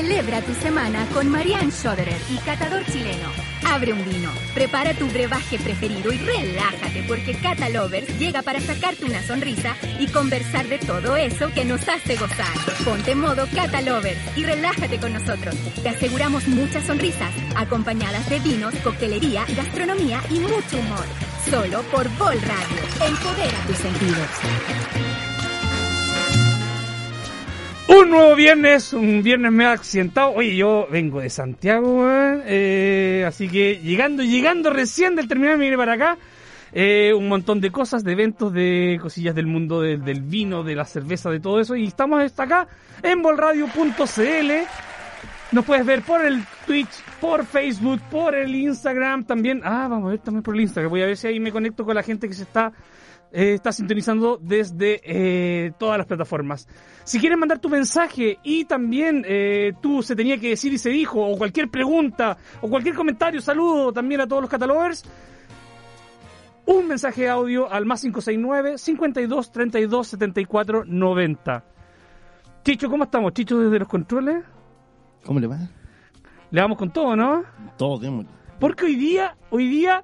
Celebra tu semana con Marianne Schoderer y Catador Chileno. Abre un vino, prepara tu brebaje preferido y relájate porque Cata Lovers llega para sacarte una sonrisa y conversar de todo eso que nos hace gozar. Ponte modo Cata Lovers y relájate con nosotros. Te aseguramos muchas sonrisas, acompañadas de vinos, coctelería, gastronomía y mucho humor. Solo por Vol Radio. Empodera tus sentidos. Un nuevo viernes, un viernes me ha accidentado. Oye, yo vengo de Santiago, weón, eh, así que llegando, llegando recién del terminal me vine para acá. Eh, un montón de cosas, de eventos, de cosillas del mundo del vino, de la cerveza, de todo eso. Y estamos hasta acá en bolradio.cl. Nos puedes ver por el Twitch, por Facebook, por el Instagram también. Ah, vamos a ver también por el Instagram. Voy a ver si ahí me conecto con la gente que se está eh, está sintonizando desde eh, todas las plataformas. Si quieres mandar tu mensaje y también eh, tú se tenía que decir y se dijo, o cualquier pregunta, o cualquier comentario, saludo también a todos los catalogers, un mensaje de audio al más 569 52 32 74 90. Chicho, ¿cómo estamos? Chicho desde los controles. ¿Cómo le va? Le vamos con todo, ¿no? Todo, démosle. Porque hoy día, hoy día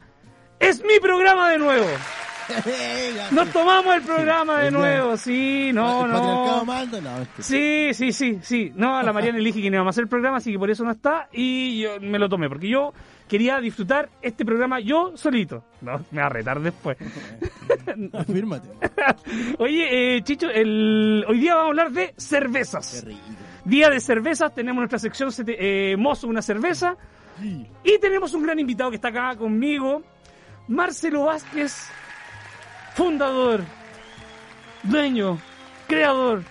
es mi programa de nuevo. Nos tomamos el programa de nuevo, sí, no, ¿El patriarcado no. Sí, sí, sí, sí. No, la Mariana le dije que no íbamos a hacer el programa, así que por eso no está. Y yo me lo tomé, porque yo quería disfrutar este programa yo solito. No, me va a retar después. Afírmate. Oye, eh, Chicho, el... hoy día vamos a hablar de cervezas. Qué rico. Día de cervezas, tenemos nuestra sección eh, Mozo una cerveza. Y tenemos un gran invitado que está acá conmigo, Marcelo Vázquez, fundador, dueño, creador,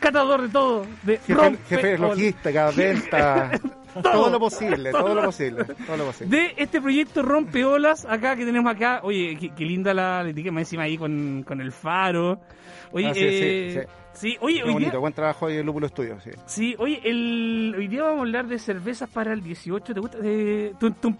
catador de todo, de Jefe, jefe logística, venta, todo lo posible, todo lo posible, todo lo posible. de este proyecto Rompeolas, acá que tenemos acá. Oye, qué, qué linda la, etiqueta más encima ahí con, con el faro. Oye, Ah, sí, sí, eh, sí, oye, Qué hoy día, bonito, buen trabajo ahí en Lúpulo Estudio, sí. sí, oye, el, hoy día vamos a hablar de cervezas para el 18. ¿Te gusta? Eh, tú- tú-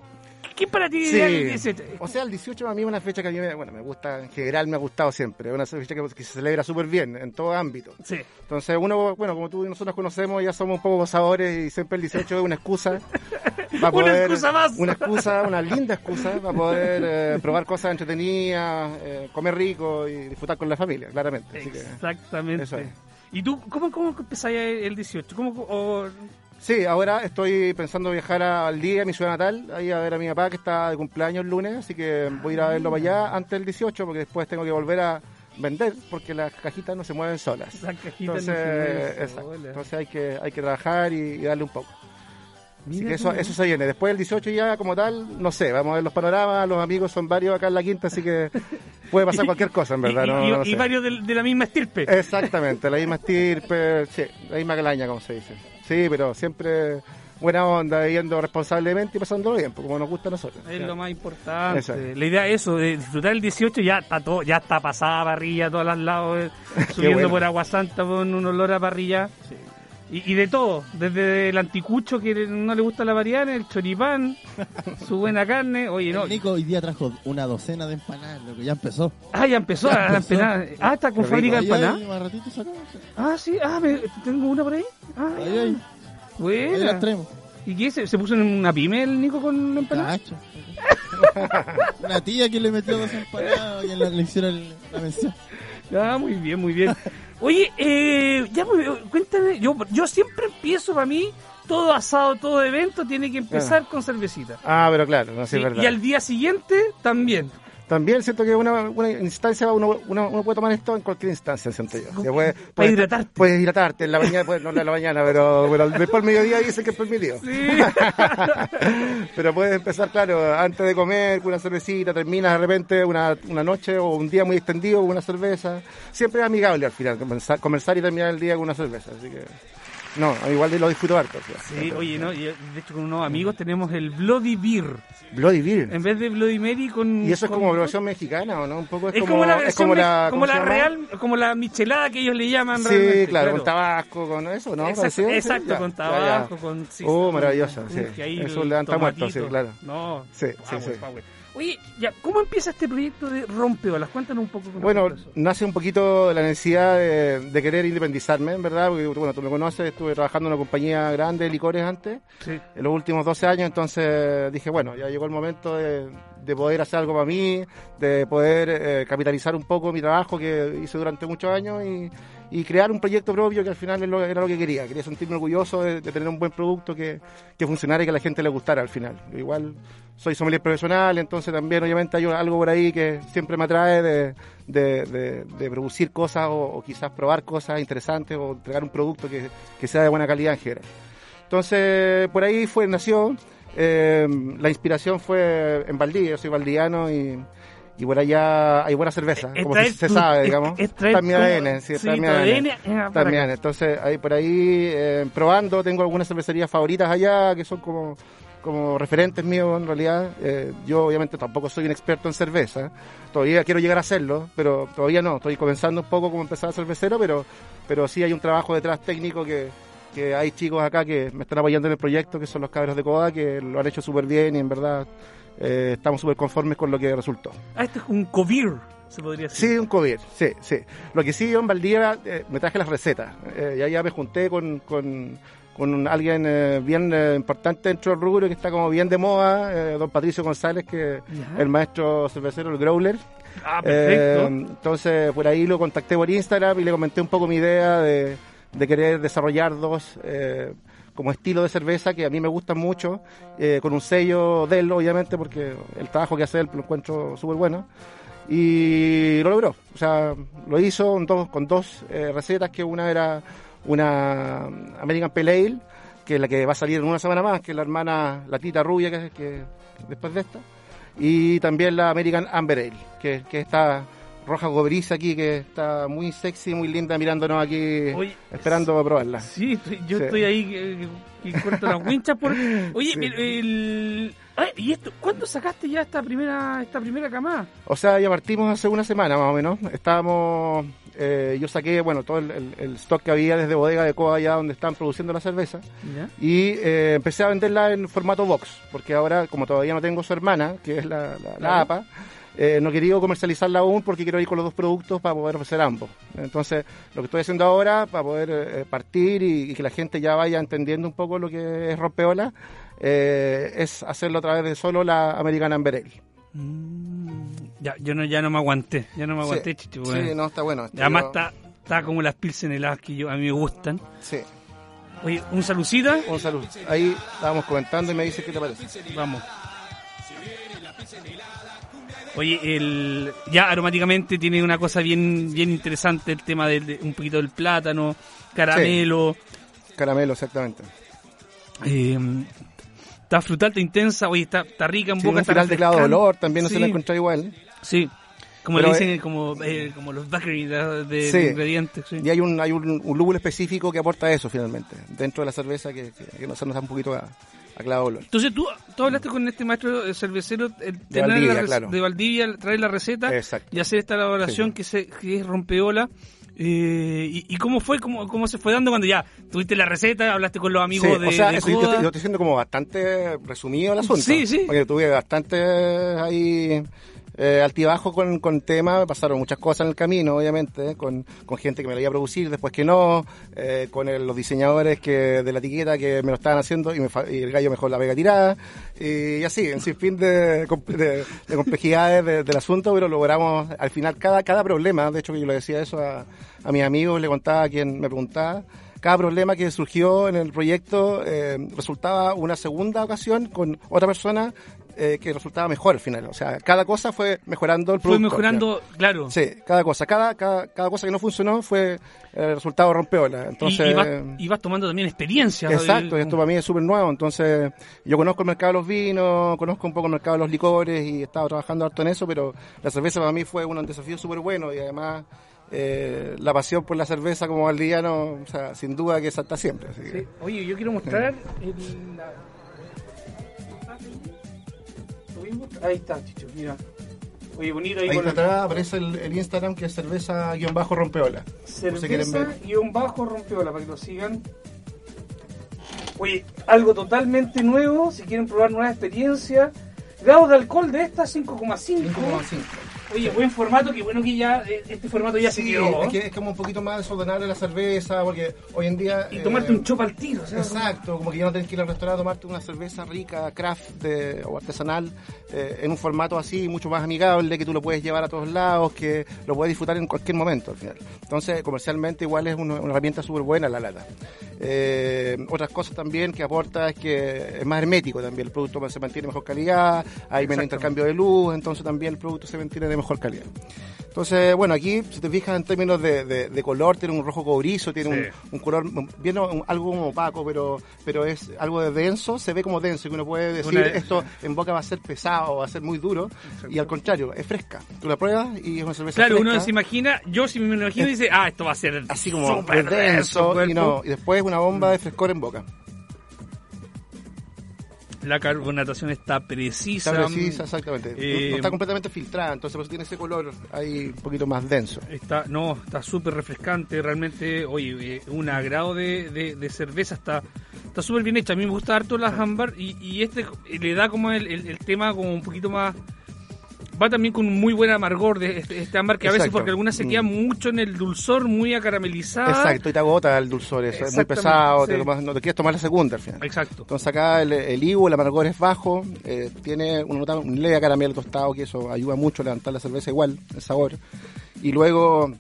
¿Qué para ti Sí. el 18? O sea, el 18 a mí es una fecha que a mí me, bueno, me gusta, en general me ha gustado siempre. Es una fecha que, que se celebra súper bien en todo ámbito. Sí. Entonces uno, bueno, como tú y nosotros conocemos, ya somos un poco gozadores y siempre el 18 es una excusa. para Una excusa más. Una excusa, una linda excusa para poder eh, probar cosas entretenidas, eh, comer rico y disfrutar con la familia, claramente. Así que, Exactamente. eso es. ¿Y tú cómo, cómo el 18? ¿Cómo, o- Sí, ahora estoy pensando viajar al día a mi ciudad natal, ahí a ver a mi papá que está de cumpleaños el lunes, así que voy a ir a verlo para allá antes del 18 porque después tengo que volver a vender porque las cajitas no se mueven solas. esa cajita no Entonces, se exacto. sola? Entonces hay que hay que trabajar y, y darle un poco. Así Mira que eso, eso se viene. Después del 18 ya como tal, no sé, vamos a ver los panoramas, los amigos son varios acá en la quinta, así que puede pasar cualquier cosa en verdad. y, no- y- no y sé. varios de, de la misma estirpe. Exactamente, la misma estirpe, sí, la misma calaña, como se dice. Sí, pero siempre buena onda, viviendo responsablemente y pasándolo bien, pues, como nos gusta a nosotros. Es lo más importante. La idea es eso, de disfrutar el 18, ya está todo, ya está pasada parrilla a todos los lados, eh, subiendo bueno. por Agua Santa con un olor a parrilla. Y, y de todo, desde el anticucho que no le gusta la variedad, el choripán, su buena carne. Oye, no. El Nico hoy día trajo una docena de empanadas, lo que ya empezó. Ah, ya empezó Ya la empezó. empanada. Ah, está con fábrica de empanadas. Ah, sí, ah, me- tengo una por ahí. Ah, Ahí, ahí. Buena. ¿Y qué? ¿Se, se puso en una pyme el Nico con empanadas? Una tía que le metió dos empanadas y la, le hicieron la mención. Ah, muy bien, muy bien. Oye, eh, ya, pues, cuéntame, yo, yo siempre empiezo para mí, todo asado, todo evento, tiene que empezar con cervecita. Ah, pero claro, no sé, Sí, es verdad. y al día siguiente también. También siento que una, una instancia, uno, uno, uno puede tomar esto en cualquier instancia, siento yo. Después, Para puedes- hidratarte. Puedes hidratarte en la mañana, pues, no en la mañana, pero, pero después del mediodía dicen que es permitido. Sí. Pero puedes empezar, claro, antes de comer con una cervecita, terminas de repente una, una noche o un día muy extendido con una cerveza. Siempre es amigable al final, comenzar, comenzar y terminar el día con una cerveza. Así que, no, igual lo disfruto harto. o sea. Sí, oye, no, de hecho con unos amigos tenemos el Bloody Beer. Bloody Beer. En vez de Bloody Mary con... Y eso es con- como versión mexicana, ¿o no? Un poco es, Es como, la es versión, como la, como ¿cómo la real, como la michelada que ellos le llaman Sí, realmente, claro, con tabasco, con eso, ¿no? Exacto, sí, exacto, ya, con ya, tabasco, ya. con... sí, Oh, con sí. Eso el le dan muerto, sí, claro. No, Sí, sí, power, sí. power. Oye, ya, ¿cómo empieza este proyecto de Rompeolas? Cuéntanos un poco. Bueno, nace un poquito de la necesidad de, de querer independizarme, en verdad, porque bueno, tú me conoces, estuve trabajando en una compañía grande de licores antes, Sí. en los últimos 12 años, entonces dije, bueno, ya llegó el momento de, de poder hacer algo para mí, de poder eh, capitalizar un poco mi trabajo que hice durante muchos años y, y crear un proyecto propio que al final era lo que quería. Quería sentirme orgulloso de, tener un buen producto que, que funcionara y que a la gente le gustara al final. Igual soy sommelier profesional, entonces también obviamente hay algo por ahí que siempre me atrae de, de, producir cosas o, quizás probar cosas interesantes o entregar un producto que, que sea de buena calidad en general. Entonces, por ahí fue, nació. eh, la inspiración fue en Valdivia, yo soy valdiviano y, y por allá hay buena cerveza, Es como traer se tu- sabe, digamos. es Está en mi como- ADN, sí, está en mi ADN. Ah, También, acá. entonces ahí por ahí eh, probando, tengo algunas cervecerías favoritas allá que son como, como referentes míos en realidad. Eh, yo obviamente tampoco soy un experto en cerveza, todavía quiero llegar a hacerlo, pero todavía no, estoy comenzando un poco como empezar cervecero, pero, pero sí hay un trabajo detrás técnico que, que hay chicos acá que me están apoyando en el proyecto, que son los cabros de Coda, que lo han hecho súper bien y en verdad eh, estamos súper conformes con lo que resultó. Ah, esto es un covir, se podría decir. Sí, un COVID, sí, sí. Lo que sí, yo en Valdivia eh, me traje las recetas. Eh, ya, ya me junté con, con, con alguien eh, bien eh, importante dentro del rubro que está como bien de moda, eh, don Patricio González, que el maestro cervecero, el growler. Ah, perfecto. Entonces, por ahí lo contacté por Instagram y le comenté un poco mi idea de, de querer desarrollar dos como estilo de cerveza que a mí me gustan mucho, eh, con un sello de él, obviamente, porque el trabajo que hace él lo encuentro súper bueno. Y lo logró, o sea, lo hizo con dos, con dos eh, recetas, que una era una American Pale Ale, que es la que va a salir en una semana más, que es la hermana, la tita rubia que, que después de esta y también la American Amber Ale, que, que está roja goberiza aquí, que está muy sexy, muy linda, mirándonos aquí, Oye, esperando a probarla. Sí, yo Sí. estoy ahí que, que- corto las winchas por. Oye, Sí. el, el- ay, ¿y esto? ¿Cuándo sacaste ya esta primera esta primera camada? O sea, ya partimos hace una semana más o menos. Estábamos, eh, yo saqué, bueno, todo el, el- el stock que había desde bodega de Coa allá donde están produciendo la cerveza ¿Ya? y eh, empecé a venderla en formato box, porque ahora, como todavía no tengo su hermana, que es la, la-. APA, eh, no he querido comercializarla aún porque quiero ir con los dos productos para poder ofrecer ambos. Entonces, lo que estoy haciendo ahora para poder eh, partir y, y que la gente ya vaya entendiendo un poco lo que es rompeola, eh, es hacerlo a través de solo la American Amber Ale. Mm, ya, yo no, ya no me aguanté, ya no me aguanté, Sí, chicho, sí, no, está bueno. Además Yo- está, está como las pilsen heladas que yo, a mí me gustan. Sí, Oye, un salucita, un saludo. Ahí estábamos comentando y me dice qué te parece. vamos. Oye, el, ya aromáticamente tiene una cosa bien bien interesante el tema del de un poquito del plátano, caramelo, Caramelo, exactamente. eh, está frutal, está intensa, oye, está, está rica en Sí, boca. un final de clavo de olor también no se Sí, lo encuentra igual. Sí, como Pero, le dicen, como, eh, como los bakery de, de- Sí. de ingredientes. Sí. Y hay un, hay un, un lúpulo específico que aporta eso finalmente, dentro de la cerveza que, que, que nos, nos da un poquito a, a clavo olor. Entonces tú, tú hablaste con este maestro eh, cervecero el De tener Valdivia, la claro. de Valdivia, traer la receta Exacto. y hacer esta elaboración Sí. que, se, que es rompeola. Eh, y, y cómo fue? ¿Cómo, ¿Cómo se fue dando cuando ya tuviste la receta? ¿Hablaste con los amigos Sí, de, o sea, de eso yo, yo estoy siendo como bastante resumido el asunto. Sí, sí. Porque tuve bastante ahí eh, altibajo con, con tema, me pasaron muchas cosas en el camino, obviamente, con, con gente que me lo iba a producir, después que no, eh, con el- los diseñadores que de la etiqueta que me lo estaban haciendo y, me y el gallo mejor la pega tirada, y, así, en sinfín de, de, de complejidades de- del asunto, pero logramos al final cada, cada problema, de hecho que yo le decía eso a, a mis amigos, le contaba a quien me preguntaba, cada problema que surgió en el proyecto eh, resultaba una segunda ocasión con otra persona eh, que resultaba mejor al final. O sea, cada cosa fue mejorando el Fue producto. mejorando, claro. Sí, cada cosa. Cada, cada, cada cosa que no funcionó fue el resultado rompeola. Entonces, y, vas, y vas tomando también experiencia. Exacto, y esto para mí es súper nuevo. Entonces, yo conozco el mercado de los vinos, conozco un poco el mercado de los licores y he estado trabajando harto en eso, pero la cerveza para mí fue un desafío súper bueno y además eh, la pasión por la cerveza como valdiviano, o sea, sin duda que salta siempre. así que- Sí. Oye, yo quiero mostrar el, la- Ahí está, Chicho, mira. Oye, bonito ahí, Ahí con la atrás aparece el, el Instagram que es cerveza-rompeola. por si quieren ver. cerveza guion bajo rompeola para que lo sigan. Oye, algo totalmente nuevo, si quieren probar nuevas experiencias. Grados de alcohol de esta 5,5. 5,5. Oye, buen formato, qué bueno que ya eh, este formato ya se Sí, quedó. es, que es como un poquito más desordenable la cerveza, porque hoy en día... Y eh, tomarte un chopa al tiro, sea, Exacto, como que ya no tenés que ir al restaurante a tomarte una cerveza rica, craft de- o artesanal, eh, en un formato así, mucho más amigable, que tú lo puedes llevar a todos lados, que lo puedes disfrutar en cualquier momento al final. Entonces, comercialmente igual es una, una herramienta súper buena la lata. Eh, otras cosas también que aporta es que es más hermético también, el producto se mantiene mejor calidad, hay menos intercambio de luz, entonces también el producto se mantiene de mejor calidad. Entonces, bueno, aquí, si te fijas en términos de, de- de color, tiene un rojo cobrizo, tiene Sí. un, un color bien un- algo como opaco, pero pero es algo de denso, se ve como denso, que uno puede decir, Una- esto en boca va a ser pesado, va a ser muy duro, y al contrario, es fresca. Tú la pruebas y es una cerveza Claro, fresca. uno se imagina, yo si me lo imagino dice, ah, esto va a ser Así como súper es denso, y, no, y después una bomba de frescor en boca. La carbonatación está precisa. Está precisa, exactamente. Eh, no está completamente filtrada, entonces por eso tiene ese color ahí un poquito más denso. Está, no, está súper refrescante, realmente, oye, eh, un agrado de, de, de cerveza, está está súper bien hecha. A mí me gusta harto las ámbar y, y este le da como el, el- el tema como un poquito más... Va también con un muy buen amargor de este, este ámbar que a veces porque algunas se quedan Mm. mucho en el dulzor, muy acaramelizada. Exacto, y te agota el dulzor, eso es muy pesado, te tomas- no te quieres tomar la segunda al final. Exacto. Entonces acá el, el higo, el amargor es bajo, eh, tiene una nota- un leve caramelo tostado que eso ayuda mucho a levantar la cerveza igual, el sabor. Y luego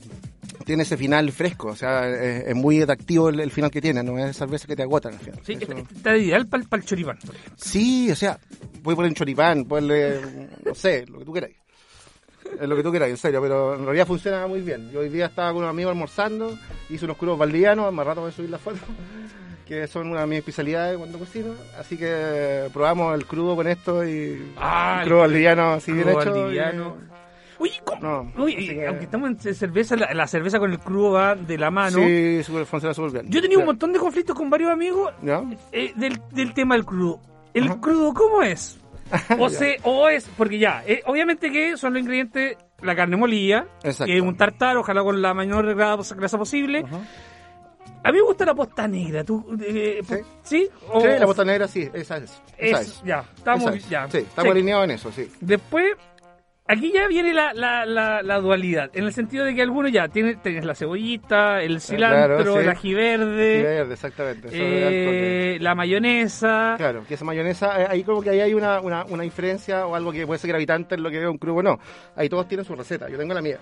tiene ese final fresco, o sea, es, es muy atractivo el, el final que tiene, no es cerveza que te agotan al final. Sí, Eso- está, ideal para el choripán. Sí, o sea, voy a poner un choripán, ponerle, no sé, lo que tú queráis. Es lo que tú queráis, en serio, pero en realidad funciona muy bien. Yo hoy día estaba con un amigo almorzando, hice unos crudos valdivianos, más rato voy a subir la foto, que son una de mis especialidades cuando cocino. Así que probamos el crudo con esto y Ah, un crudo valdiviano así bien hecho. y- Oye, ¿cómo? No, Oye, que- aunque estamos en cerveza, la, la cerveza con el crudo va de la mano. Sí, súper- funciona súper bien. Yo he tenido un montón de conflictos con varios amigos eh, del, del tema del crudo. ¿El Ajá. crudo cómo es? O, se, o es, porque ya, eh, obviamente que son los ingredientes, la carne molida, que es un tartar, ojalá con la mayor grasa, posible. Ajá. A mí me gusta la posta negra, ¿tú? eh, Sí. ¿Sí? O- Sí, la bota negra sí, esa es. Esa es- es. Ya, estamos, Esa es. ya. Sí, estamos alineados en eso, sí. Después, aquí ya viene la, la, la, la dualidad, en el sentido de que algunos ya tienen, tienes la cebollita, el cilantro, claro, sí. el ají verde, Sí, verde, exactamente. eh, la mayonesa. Claro, que esa mayonesa, eh, ahí como que ahí hay una, una, una diferencia o algo que puede ser gravitante en lo que veo un crudo, no. Ahí todos tienen su receta, yo tengo la mía.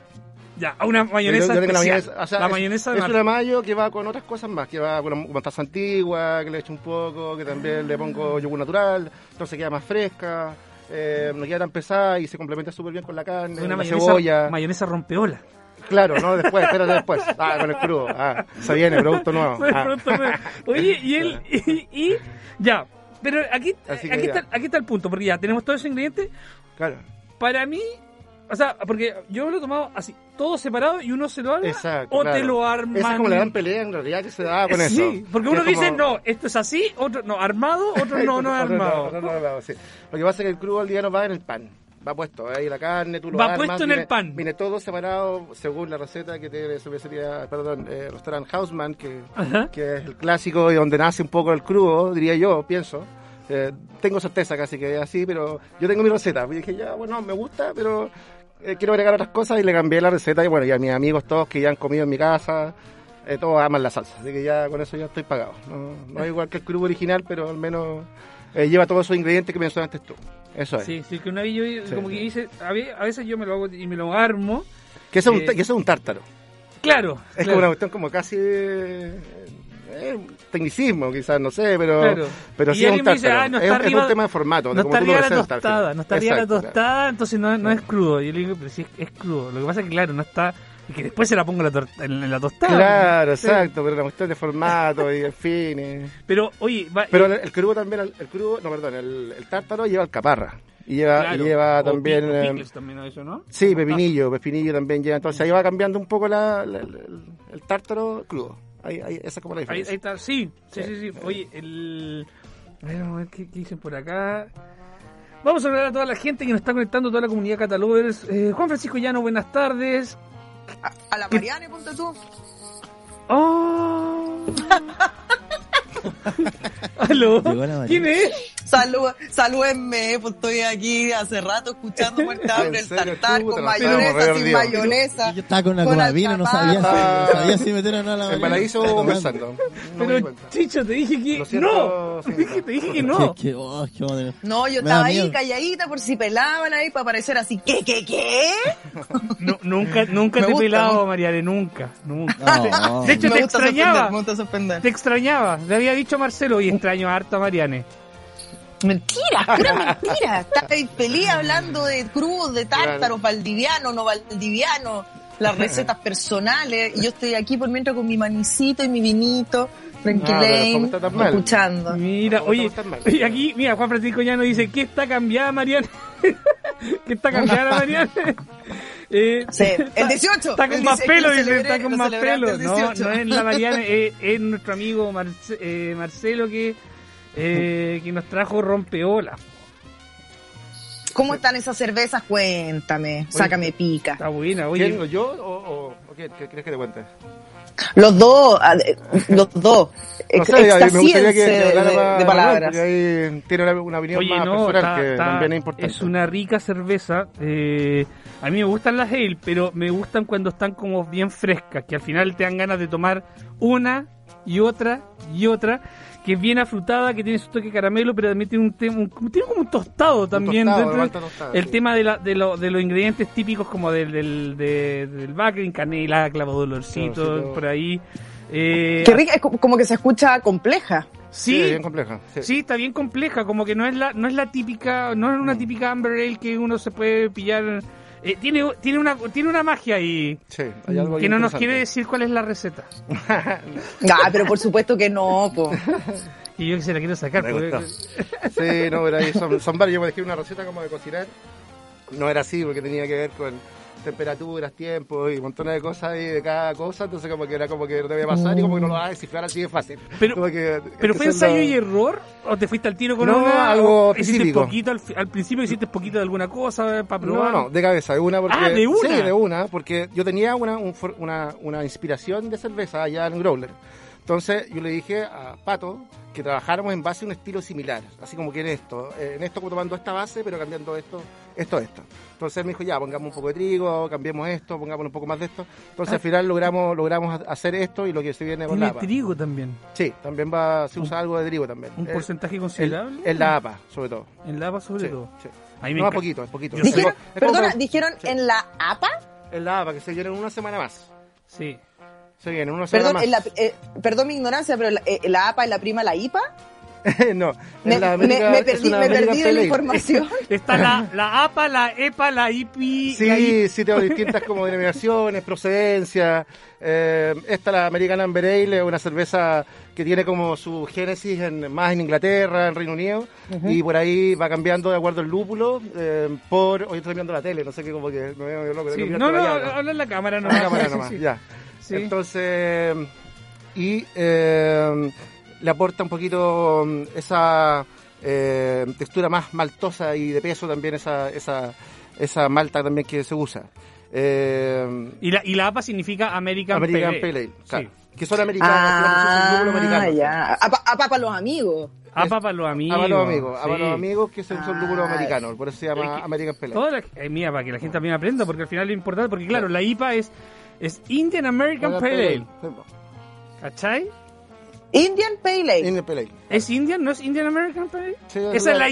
Ya, una mayonesa Yo- yo tengo la mayonesa, o sea, la es- mayonesa de es, una mayo que va con otras cosas más, que va con mostaza antigua, que le echo un poco, que también le pongo yogur natural, entonces queda más fresca, eh, no queda tan pesada y se complementa súper bien con la carne, una la mayonesa, cebolla. mayonesa rompeola. Claro, no después, espérate después. Ah, con el crudo. Ah, se viene, producto nuevo. Ah. pronto me- Oye, y él, y, y- ya, pero aquí, aquí, ya. está, aquí está el punto, porque ya tenemos todos esos ingredientes. Claro, Para mí, o sea, porque yo lo he tomado así, todo separado y uno se lo arma exacto. o claro. te lo arman. Esa es como la gran pelea en realidad que se da con eso. Sí, porque Que uno dice, como- no, esto es así, otro no, armado, otro no, no es armado. otro no armado, sí. Lo que pasa es que el crudo al día no va en el pan. Va puesto ahí la carne, tú lo Va armas, puesto en viene- el pan. Viene todo separado según la receta que tiene cervecería, perdón, eh, restaurant Hausman, que, Ajá. que es el clásico y donde nace un poco el crudo, diría yo, pienso. Eh, tengo certeza casi que es así, pero yo tengo mi receta. Y dije, ya, bueno, me gusta, pero eh, quiero agregar otras cosas y le cambié la receta. Y bueno, ya mis amigos todos que ya han comido en mi casa, eh, todos aman la salsa. Así que ya con eso ya estoy pagado. No, no es igual que el crudo original, pero al menos eh, lleva todos esos ingredientes que mencionaste tú. Eso es. Sí, sí, que una vez yo Sí. como que dice, a ve- a veces yo me lo hago y me lo armo. Que eso, es un, Eh, que eso es un tártaro. Claro. Es claro. como una cuestión como casi... eh, tecnicismo quizás, no sé, pero, Claro. pero Y sí es un dice, ah, no es, un tema de formato, No cómo está arriba la tostada, no está arriba la tostada, entonces no, no es crudo. Yo le digo, pero sí es, es crudo. Lo que pasa es que, claro, no está. Y que después se la pongo en la, en, la tostada. Claro, Sí. exacto, pero la cuestión de formato y en fin. y- Pero, oye, va, Pero eh, el, el crudo también, el, el crudo, no, perdón, el, el tártaro lleva alcaparra. Y lleva, y claro, lleva o también... eh, pickles también a eso, ¿no? sí, pepinillo, pepinillo también lleva. Entonces ahí va cambiando un poco la, el tártaro crudo. Ahí, ahí, esa es como la Ahí, diferencia. ahí está, sí, sí, sí, Sí. sí. Oye, el. A ver, vamos a ver qué, qué dicen por acá. Vamos a hablar a toda la gente que nos está conectando, toda la comunidad catalogers. Eh, Juan Francisco Llano, buenas tardes. A la Mariane, ponte tú. Oh. ¿Aló? ¿Quién es? Salud, salúdenme, pues estoy aquí hace rato escuchando muerte hambre, ¿En el tartar con mayonesa, sin mayonesa. Yo estaba con una vino, no sabía, si- no sabía si meter o no a la Estaba conversando. Pero. Chicho, te dije que no. te dije que no. Oh, qué madre. No, yo estaba ahí miedo. calladita por si pelaban ahí para parecer así. ¿Qué, qué, qué? No, nunca nunca Me te he pelado, ¿no? Mariane, nunca. nunca. No. De hecho, me te extrañaba. Te extrañaba. Le había dicho a Marcelo y extraño harto a Mariane. Mentira, pura mentira. Estáis feliz hablando de cruz, de tártaros, Claro. valdiviano, no valdiviano, las recetas personales. Y yo estoy aquí por mientras con mi manicito y mi vinito, Ah, tranquilén, ¿cómo está mal? escuchando. Mira, ¿Cómo oye, oye, aquí, mira, Juan Francisco Llano dice, ¿qué está cambiada, Mariane? ¿Qué está cambiada, Mariane? Eh, Sí, el 18. Está con más 18, pelo, lo dice, está con más pelo. el No, 18. no es la Mariane, es, es nuestro amigo Marce- eh, Marcelo que, eh, que nos trajo rompeola. ¿Cómo están esas cervezas? Cuéntame, sácame pica. Está buena, ¿Quién, oye. yo o, o, o quién? ¿Qué quieres que te cuente? Los dos, ah, los dos. No sé, me gustaría que, que de, más de Manuel, palabras. ahí tiene una, una opinión Oye, más no, personal que también es importante. es una rica cerveza. eh, a mí me gustan las ale, pero me gustan cuando están como bien frescas, que al final te dan ganas de tomar una y otra y otra, que es bien afrutada, que tiene su toque de caramelo, pero también tiene un, tem- un- tiene como un tostado también. tostado, dentro. el sí. tema de, la, de, lo- de los ingredientes típicos como del, del, de- del canela, clavo dolorcito, Dolorcito. por ahí. Eh, Qué rica, es como como que se escucha compleja. Sí, sí, bien compleja. Sí. Sí, está bien compleja, como que no es la, no es la típica, no es una típica Amber Ale que uno se puede pillar. Eh, tiene, tiene una, tiene una magia ahí Sí, hay algo que no nos quiere decir cuál es la receta. Ah, pero por supuesto que no, po. Y yo que se la quiero sacar. Porque- gustó. Sí, no, pero ahí son, son varios. Yo me dejé una receta como de cocinar. No era así porque tenía que ver con temperaturas, tiempos y montones de cosas y de cada cosa. Entonces como que era como que no debía pasar y como que no lo vas a descifrar así de fácil. Pero- Como que- ¿Pero fue ensayo y error? ¿O te fuiste al tiro con No, una? algo ¿O hiciste poquito al, al principio hiciste poquito de alguna cosa para No, probar? no, de cabeza, de una porque... Ah, ¿de una? Sí, de una, porque yo tenía una, un una, una inspiración de cerveza allá en Growler. Entonces yo le dije a Pato que trabajáramos en base a un estilo similar, así como que en esto, eh, en esto tomando esta base, pero cambiando esto, esto, esto. Entonces él me dijo, ya, pongamos un poco de trigo, cambiemos esto, pongamos un poco más de esto. Entonces al final logramos logramos hacer esto y lo que se viene con la APA. trigo también. Sí, también va, se usa algo de trigo también. Un Eh, porcentaje considerable. En la APA, sobre todo. En lava sobre Sí, todo. sí. No, es poquito, es poquito. Dijeron, es como perdona, dijeron Sí. en la APA, En la APA, que se viene en una semana más. Sí. Se viene en una semana perdón, más. en la, eh, perdón mi ignorancia, pero la, eh, la APA es la prima la IPA. no, Me, la América- me perdí, me América perdí de la información. Está la, la APA, la EPA, la IPI. la Sí, sí, tengo distintas como denominaciones, procedencia. Eh, esta, la American Amber Ale, es una cerveza que tiene como su génesis en, más en Inglaterra, en Reino Unido, y por ahí va cambiando de acuerdo al lúpulo. eh, por Hoy estoy viendo la tele, no sé qué, como que me veo loco. Sí, No, no, habla en la cámara ¿no? nomás. La cámara nomás, sí. ya. Sí. Entonces, y eh, le aporta un poquito mm, esa eh, textura más maltosa y de peso también esa, esa, esa malta también que se usa. Eh, Y la, y la APA significa American, American Pale Pale Ale. Ale, claro. Sí. Que son americanos, que son Ah, lúpulo americano. ya. APA, APA para los amigos. APA para los amigos. A los amigos, a sí. los amigos que son, son lúpulos Ah. americanos, por eso se llama Es que American Pale Ale. La, eh, mira, para que la gente también aprenda, porque al final lo importante, porque claro, la IPA es, es Indian American Pale Ale. ¿Cachai? Indian Pale Ale. Indian Pale Ale. ¿Es Indian? ¿No es Indian American Pale Ale? Sí, ¿Esa es la.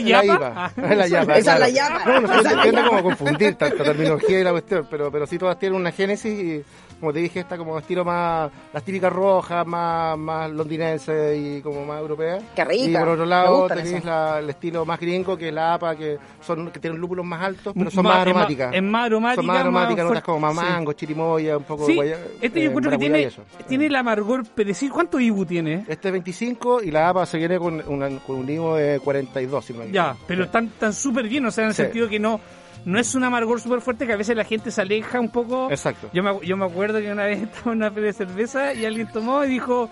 Ah. Es la IAPA, Esa es la. IAPA. No, no se la tiende IAPA. como a confundir tanta terminología y la cuestión, pero, pero sí todas tienen una génesis y, como te dije, está como estilo más, las típicas rojas, más, más londinense y como más europea. Qué rica. Y por otro lado tenéis la- el estilo más gringo, que es la APA, que son que tienen lúpulos más altos, pero son más aromáticas. Es más aromática. son más aromáticas, más otras como más mango, chirimoya, un poco Sí, de guaya- este yo eh, encuentro que tiene, tiene el amargor, pero decir, ¿cuánto IBU tiene? Este es 25 y la APA se viene con, una- con un IVO de 42, si no me Ya, equivoco. pero Sí. están tan súper bien, o sea, en el Sí. sentido que no no es un amargor súper fuerte que a veces la gente se aleja un poco. Exacto. Yo me, yo me acuerdo que una vez estaba en una fe de cerveza y alguien tomó y dijo,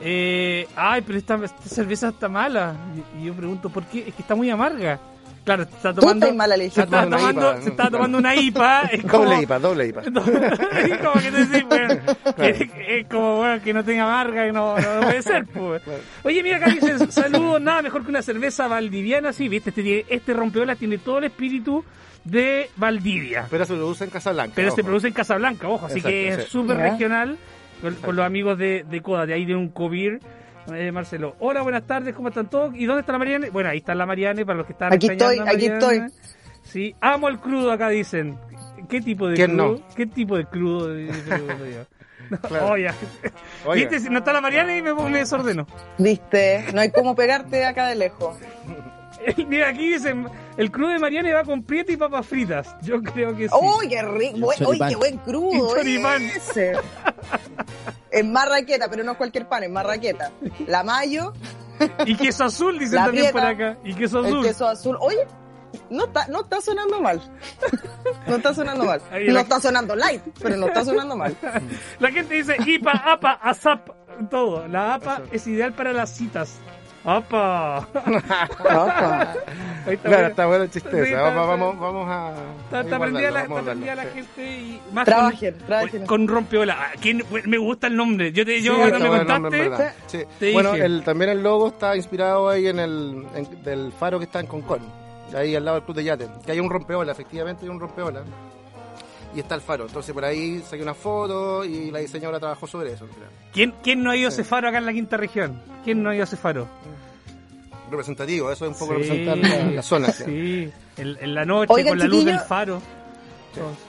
eh, ay, pero esta, esta cerveza está mala. Y, yo pregunto, ¿por qué? Es que está muy amarga. Claro, está Tú tomando. estás mala leche. Se está tomando, IPA. se está tomando una IPA. Es como, Doble IPA, doble IPA. como que te decís, bueno, es, es como bueno, que no tenga amarga, que no, no puede ser. Pues. Oye, mira, acá saludos, nada mejor que una cerveza valdiviana. Sí, viste, este, este rompeolas tiene todo el espíritu de Valdivia. Pero se produce en Casablanca. Pero se produce en Casablanca, ojo, así que es súper regional con, con los amigos de, de Coda, de ahí de un Covir. Eh, Marcelo, hola, buenas tardes, ¿cómo están todos? ¿Y dónde está la Mariane? Bueno, ahí está la Mariane, para los que están Aquí estoy, a aquí Mariane. Sí, amo el crudo acá, dicen. ¿Qué tipo de ¿Quién crudo? no? ¿Qué tipo de crudo? No, Claro. oye, Oiga. ¿viste? Si no está la Mariane y me, me desordeno. Viste, no hay cómo pegarte acá de lejos. Mira, aquí dicen, el crudo de Mariane va con prieta y papas fritas. Yo creo que sí. ¡Uy, qué rico! Uy, qué buen crudo! ese. Es marraqueta, pero no es cualquier pan, es marraqueta. La mayo, Y queso azul, dicen La también por acá. Y queso el azul. queso azul. Oye, no está, no está sonando mal. No está sonando mal. Ahí No la- está sonando light, pero no está sonando mal. La gente dice IPA, APA, ASAP, todo. La APA es ideal para las citas. ¡Apa! Está, Claro, está bueno el chiste Sí, Vamos, vamos, vamos a. Está, está prendida la, está prendida la gente y más Trabajen, con, trabajen. con rompeola. Ah, ¿quién- me gusta el nombre. Yo, te, yo Sí, cuando me nombre, contaste, verdad. Sí. te Bueno, dije. el, también el logo está inspirado ahí en el en- del faro que está en Concón, ahí al lado del club de yate, que hay un rompeola, efectivamente hay un rompeola. Y está el faro. Entonces por ahí saqué una foto y la diseñadora trabajó sobre eso. ¿quién, ¿quién no ha ido a ese faro acá en la quinta región? ¿Quién no ha ido a ese faro? Representativo, eso es un poco Sí, representar la, la zona. ¿sí? Sí, en, en la noche con la luz del faro.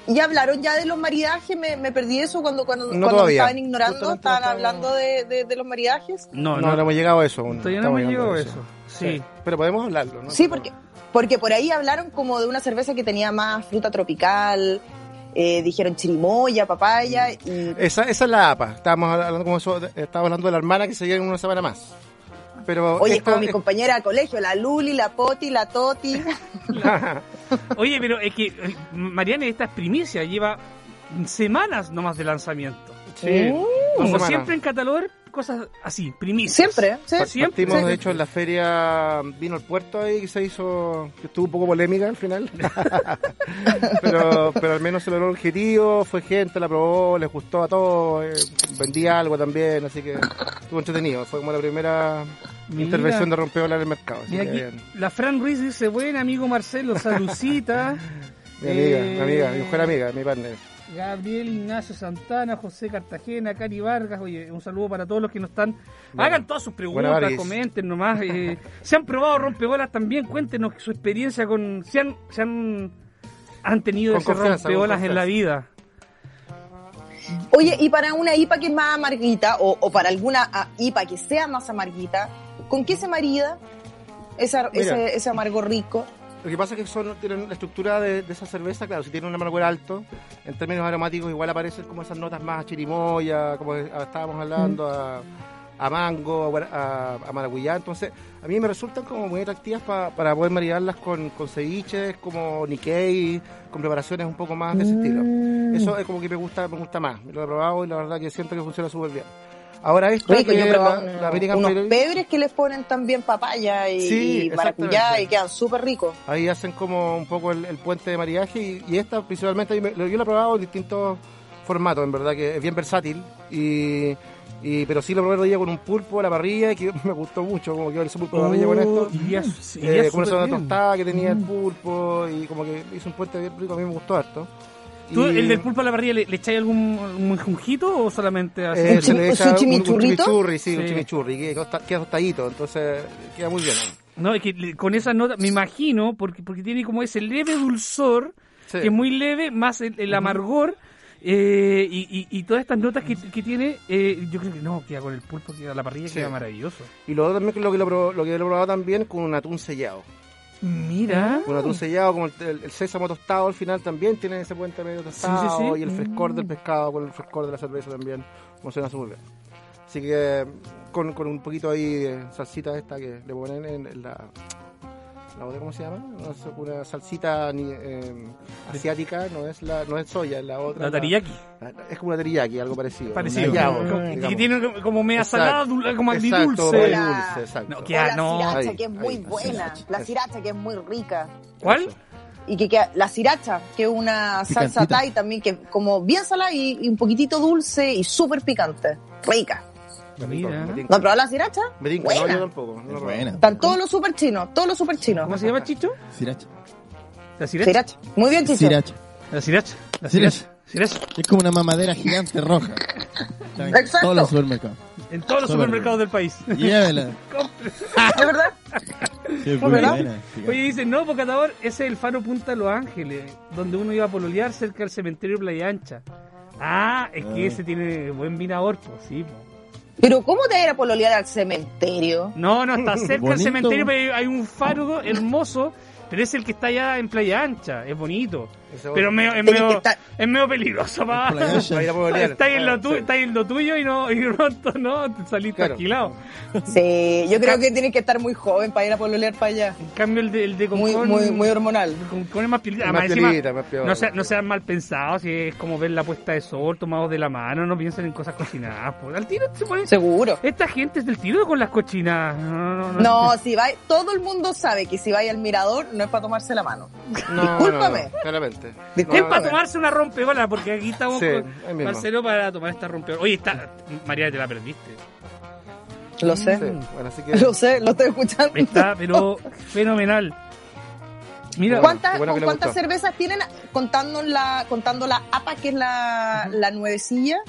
Y hablaron ya de los maridajes, me, me perdí eso cuando, cuando, No cuando me estaban ignorando, Justamente estaban estamos- hablando de, de, de los maridajes. No, No, no, no, hemos llegado a eso aún. todavía no hemos llegado a eso. Sí. Pero podemos hablarlo, ¿no? Sí, porque, porque por ahí hablaron como de una cerveza que tenía más fruta tropical, eh, dijeron chirimoya, papaya, y Esa, esa es la APA. Estábamos hablando, como eso, estábamos hablando de la hermana que se viene en una semana más. Pero oye, esta- como mi compañera de colegio, la Luli, la Poti, la Toti. Oye, pero es que eh, Mariana, esta es primicia, lleva semanas nomás de lanzamiento. sí, Mm. Como siempre en Catalover, cosas así, primicias. Siempre, sí. Pa- siempre, Partimos, sí. de hecho, en la feria Vino al Puerto ahí que se hizo, que estuvo un poco polémica al final. pero, pero al menos se logró el objetivo, fue gente, la probó, les gustó a todos, eh, vendí algo también, así que estuvo entretenido. Fue como la primera Mira. intervención de rompeola en el mercado. así Mira que aquí, bien. la Fran Ruiz dice, buen amigo Marcelo, salucita. Mi amiga, Eh, mi amiga, mi mejor amiga, mi partner. Gabriel Ignacio Santana, José Cartagena, Cari Vargas, oye, un saludo para todos los que nos están. Hagan todas sus preguntas, comenten nomás. eh, se han probado rompebolas también, cuéntenos su experiencia con. Si han, si han, han tenido Con ese rompebolas en la vida. Oye, y para una IPA que es más amarguita, o, o para alguna IPA que sea más amarguita, ¿con qué se marida esa, Mira. ese, ese amargo rico? Lo que pasa es que son, tienen la estructura de, de esa cerveza, claro, si tienen un amargor alto, en términos aromáticos igual aparecen como esas notas más a chirimoya, como estábamos hablando, a, a mango, a, a, a maracuyá, entonces a mí me resultan como muy atractivas pa- para poder maridarlas con, con ceviches, como Nikkei, con preparaciones un poco más de ese estilo. Eso es como que me gusta, me gusta más, lo he probado y la verdad que siento que funciona súper bien. Ahora esta, Rico, que yo he es probado la, unos, la American unos Pale Ale, pebres que les ponen también papaya y, Sí, y maracuyá y quedan súper ricos. Ahí hacen como un poco el, el puente de maridaje y, y esta principalmente, yo, la he probado en distintos formatos, en verdad que es bien versátil y, y pero sí lo probé día con un pulpo a la parrilla que me gustó mucho, como que ese pulpo a la parrilla con esto. Oh, iría- Eh, iría con una tostada que tenía el Mm. pulpo y como que hizo un puente bien rico, a mí me gustó harto. ¿Tú, Y, el del pulpo a la parrilla, le, le echáis algún un junjito o solamente así? eh, ¿Un se le echa un un, un chimichurrito? chimichurri, sí, un chimichurri, que queda queda tostadito, entonces queda muy bien. No, es que con esa nota, me imagino, porque, porque tiene como ese leve dulzor, Sí. que es muy leve, más el, el amargor, eh, y, y, y todas estas notas que, que tiene, eh, yo creo que no, queda con el pulpo, queda la parrilla, Sí. queda maravilloso. Y lo otro también lo que lo, lo que lo he probado también con un atún sellado. Mira. Atún sellado, como el, el- el sésamo tostado al final también tiene ese puente medio tostado Sí, sí, sí. y el frescor del pescado con el frescor de la cerveza también funciona súper bien. Así que con, con un poquito ahí de salsita esta que le ponen en, en la, la otra, ¿cómo se llama? No es una salsita ni, eh, asiática, no es la no es soya, es la otra. La teriyaki. la- es como una teriyaki, algo parecido. Parecido. Digamos. que tiene como- media Exacto. salada, dul- como Exacto, agridulce. muy La- dulce, exacto. No, O que- la no. sriracha, Ahí, que es muy ahí, buena. La sriracha, que es muy rica. ¿Cuál? Eso. Y que la siracha, que es una salsa thai también, que como bien salada y, y un poquitito dulce y súper picante. Rica. Mira. ¿No has probado la siracha? Me tinca, no, Buena. yo tampoco. no buena. Están todos los super chinos, todos los super chinos. ¿Cómo se llama, Chicho? Sriracha. La sriracha. Sriracha. Muy bien, Chicho. Sriracha. La sriracha. La Sriracha. sriracha. Sriracha. Es como una mamadera gigante roja. Está en Exacto. Todos los supermercados. En todos los supermercados del país. Llévela. ¿Es verdad? Qué ¿verdad? buena. Oye, dice, no, porque Catador, ese es el faro Punta Los Ángeles, donde uno iba a pololear cerca del cementerio de Playa Ancha. Ah, es que Ah. ese tiene buen vinador, pues sí. po. Pero ¿cómo te vas a ir a pololear al cementerio? No, no, está cerca del cementerio, pero hay un faro hermoso, pero es el que está allá en Playa Ancha, es bonito. Pero es medio, es estar- es medio peligroso, pa. Playa Ancha. Va a ir a pololear. Está en lo, tu- Sí. está en lo tuyo y no y pronto no te saliste Claro. alquilado. Sí, yo creo que tienes que estar muy joven para ir a pololear para allá. En cambio el de, el de Muy, muy, muy hormonal. Concón es más piolita. Más Además, encima, piolita, más piola. no, se- no sean mal pensados, si es como ver la puesta de sol tomados de la mano, no piensen en cosas cocinadas. pues. Al tiro se pone... Seguro. Esta gente es del tiro con las cochinas. No, no, no. No, si va, todo el mundo sabe que si vais al mirador no es para tomarse la mano. No, Discúlpame. no, Es para tomarse una rompeola, porque aquí estamos Sí, con. Marcelo para tomar esta rompeola. Oye, está, María, te la perdiste. Lo sé. Sí, bueno, así que... Lo sé, lo estoy escuchando. Está, pero fenomenal. Mira, ¿Cuántas, qué bueno que le ¿cuántas gustó. cervezas tienen contando la, contando la APA, que es la, la nuevecilla?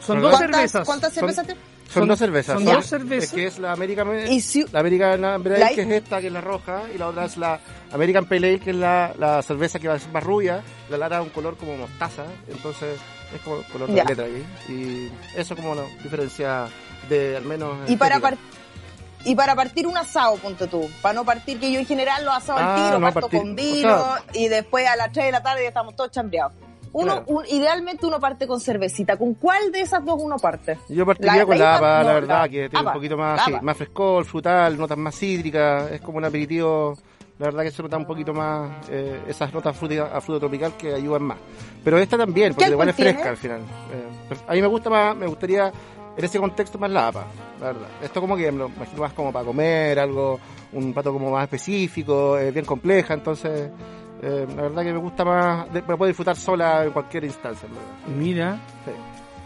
Son dos ¿Cuántas, cervezas. ¿Cuántas Son- cervezas tienen? Son, Son- dos cervezas. son Son- dos cervezas. Es que es la American, Y si, la American Ale, que es esta, que es la roja, y la otra es la American Pale Ale, que es la, la cerveza que va a ser más rubia. La lata es un color como mostaza, entonces es como el color de la letra ahí. Y eso como la diferencia de al menos... y para y para partir un asado, ponte tú. Para no partir, que yo en general lo asado Ah, al tiro, no, parto partir- con o vino, sea- y después a las 3 de la tarde ya estamos todos chambreados. Uno, Claro. un- idealmente uno parte con cervecita. ¿Con cuál de esas dos uno parte? Yo partiría La- con la APA, no, la verdad, la- que tiene APA, un poquito más, sí, más frescol, frutal, notas más cítricas, es como un aperitivo, la verdad que se nota un poquito más eh, esas notas a fruta tropical que ayudan más. Pero esta también, porque ¿Qué igual es fresca al final. Eh, a mí me gusta más, me gustaría en ese contexto más la APA, la verdad. Esto como que me lo imagino más como para comer, algo, un plato como más específico, eh, bien compleja, entonces... eh, la verdad que me gusta más, de, me puedo disfrutar sola en cualquier instancia. Mira, Sí.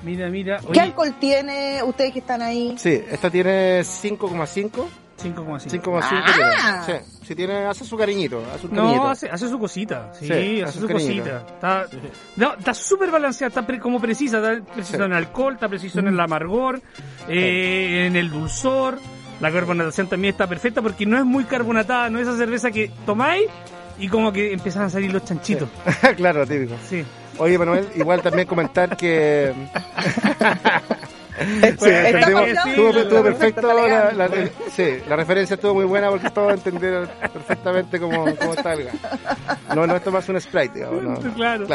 mira, mira. ¿Qué alcohol tiene ustedes que están ahí? Sí, esta tiene 5,5. 5,5. 5,5 Ah. Sí, si tiene, hace su cariñito, hace un No, cariñito. hace, hace su cosita. Sí, Sí, hace hace su cariñito. cosita. Está, no, está súper balanceada, está pre- como precisa. Está preciso Sí. en alcohol, está preciso en el amargor, eh, en el dulzor. La carbonatación también está perfecta porque no es muy carbonatada, no es esa cerveza que tomáis y como que empiezan a salir los chanchitos. claro, típico. Sí. Oye, Manuel, igual también comentar que... Sí, estuvo, estuvo perfecto, la, sí, la referencia estuvo muy buena porque todos entendieron perfectamente cómo, cómo está el gas. No, no es tomarse un Sprite, digamos. No. Claro.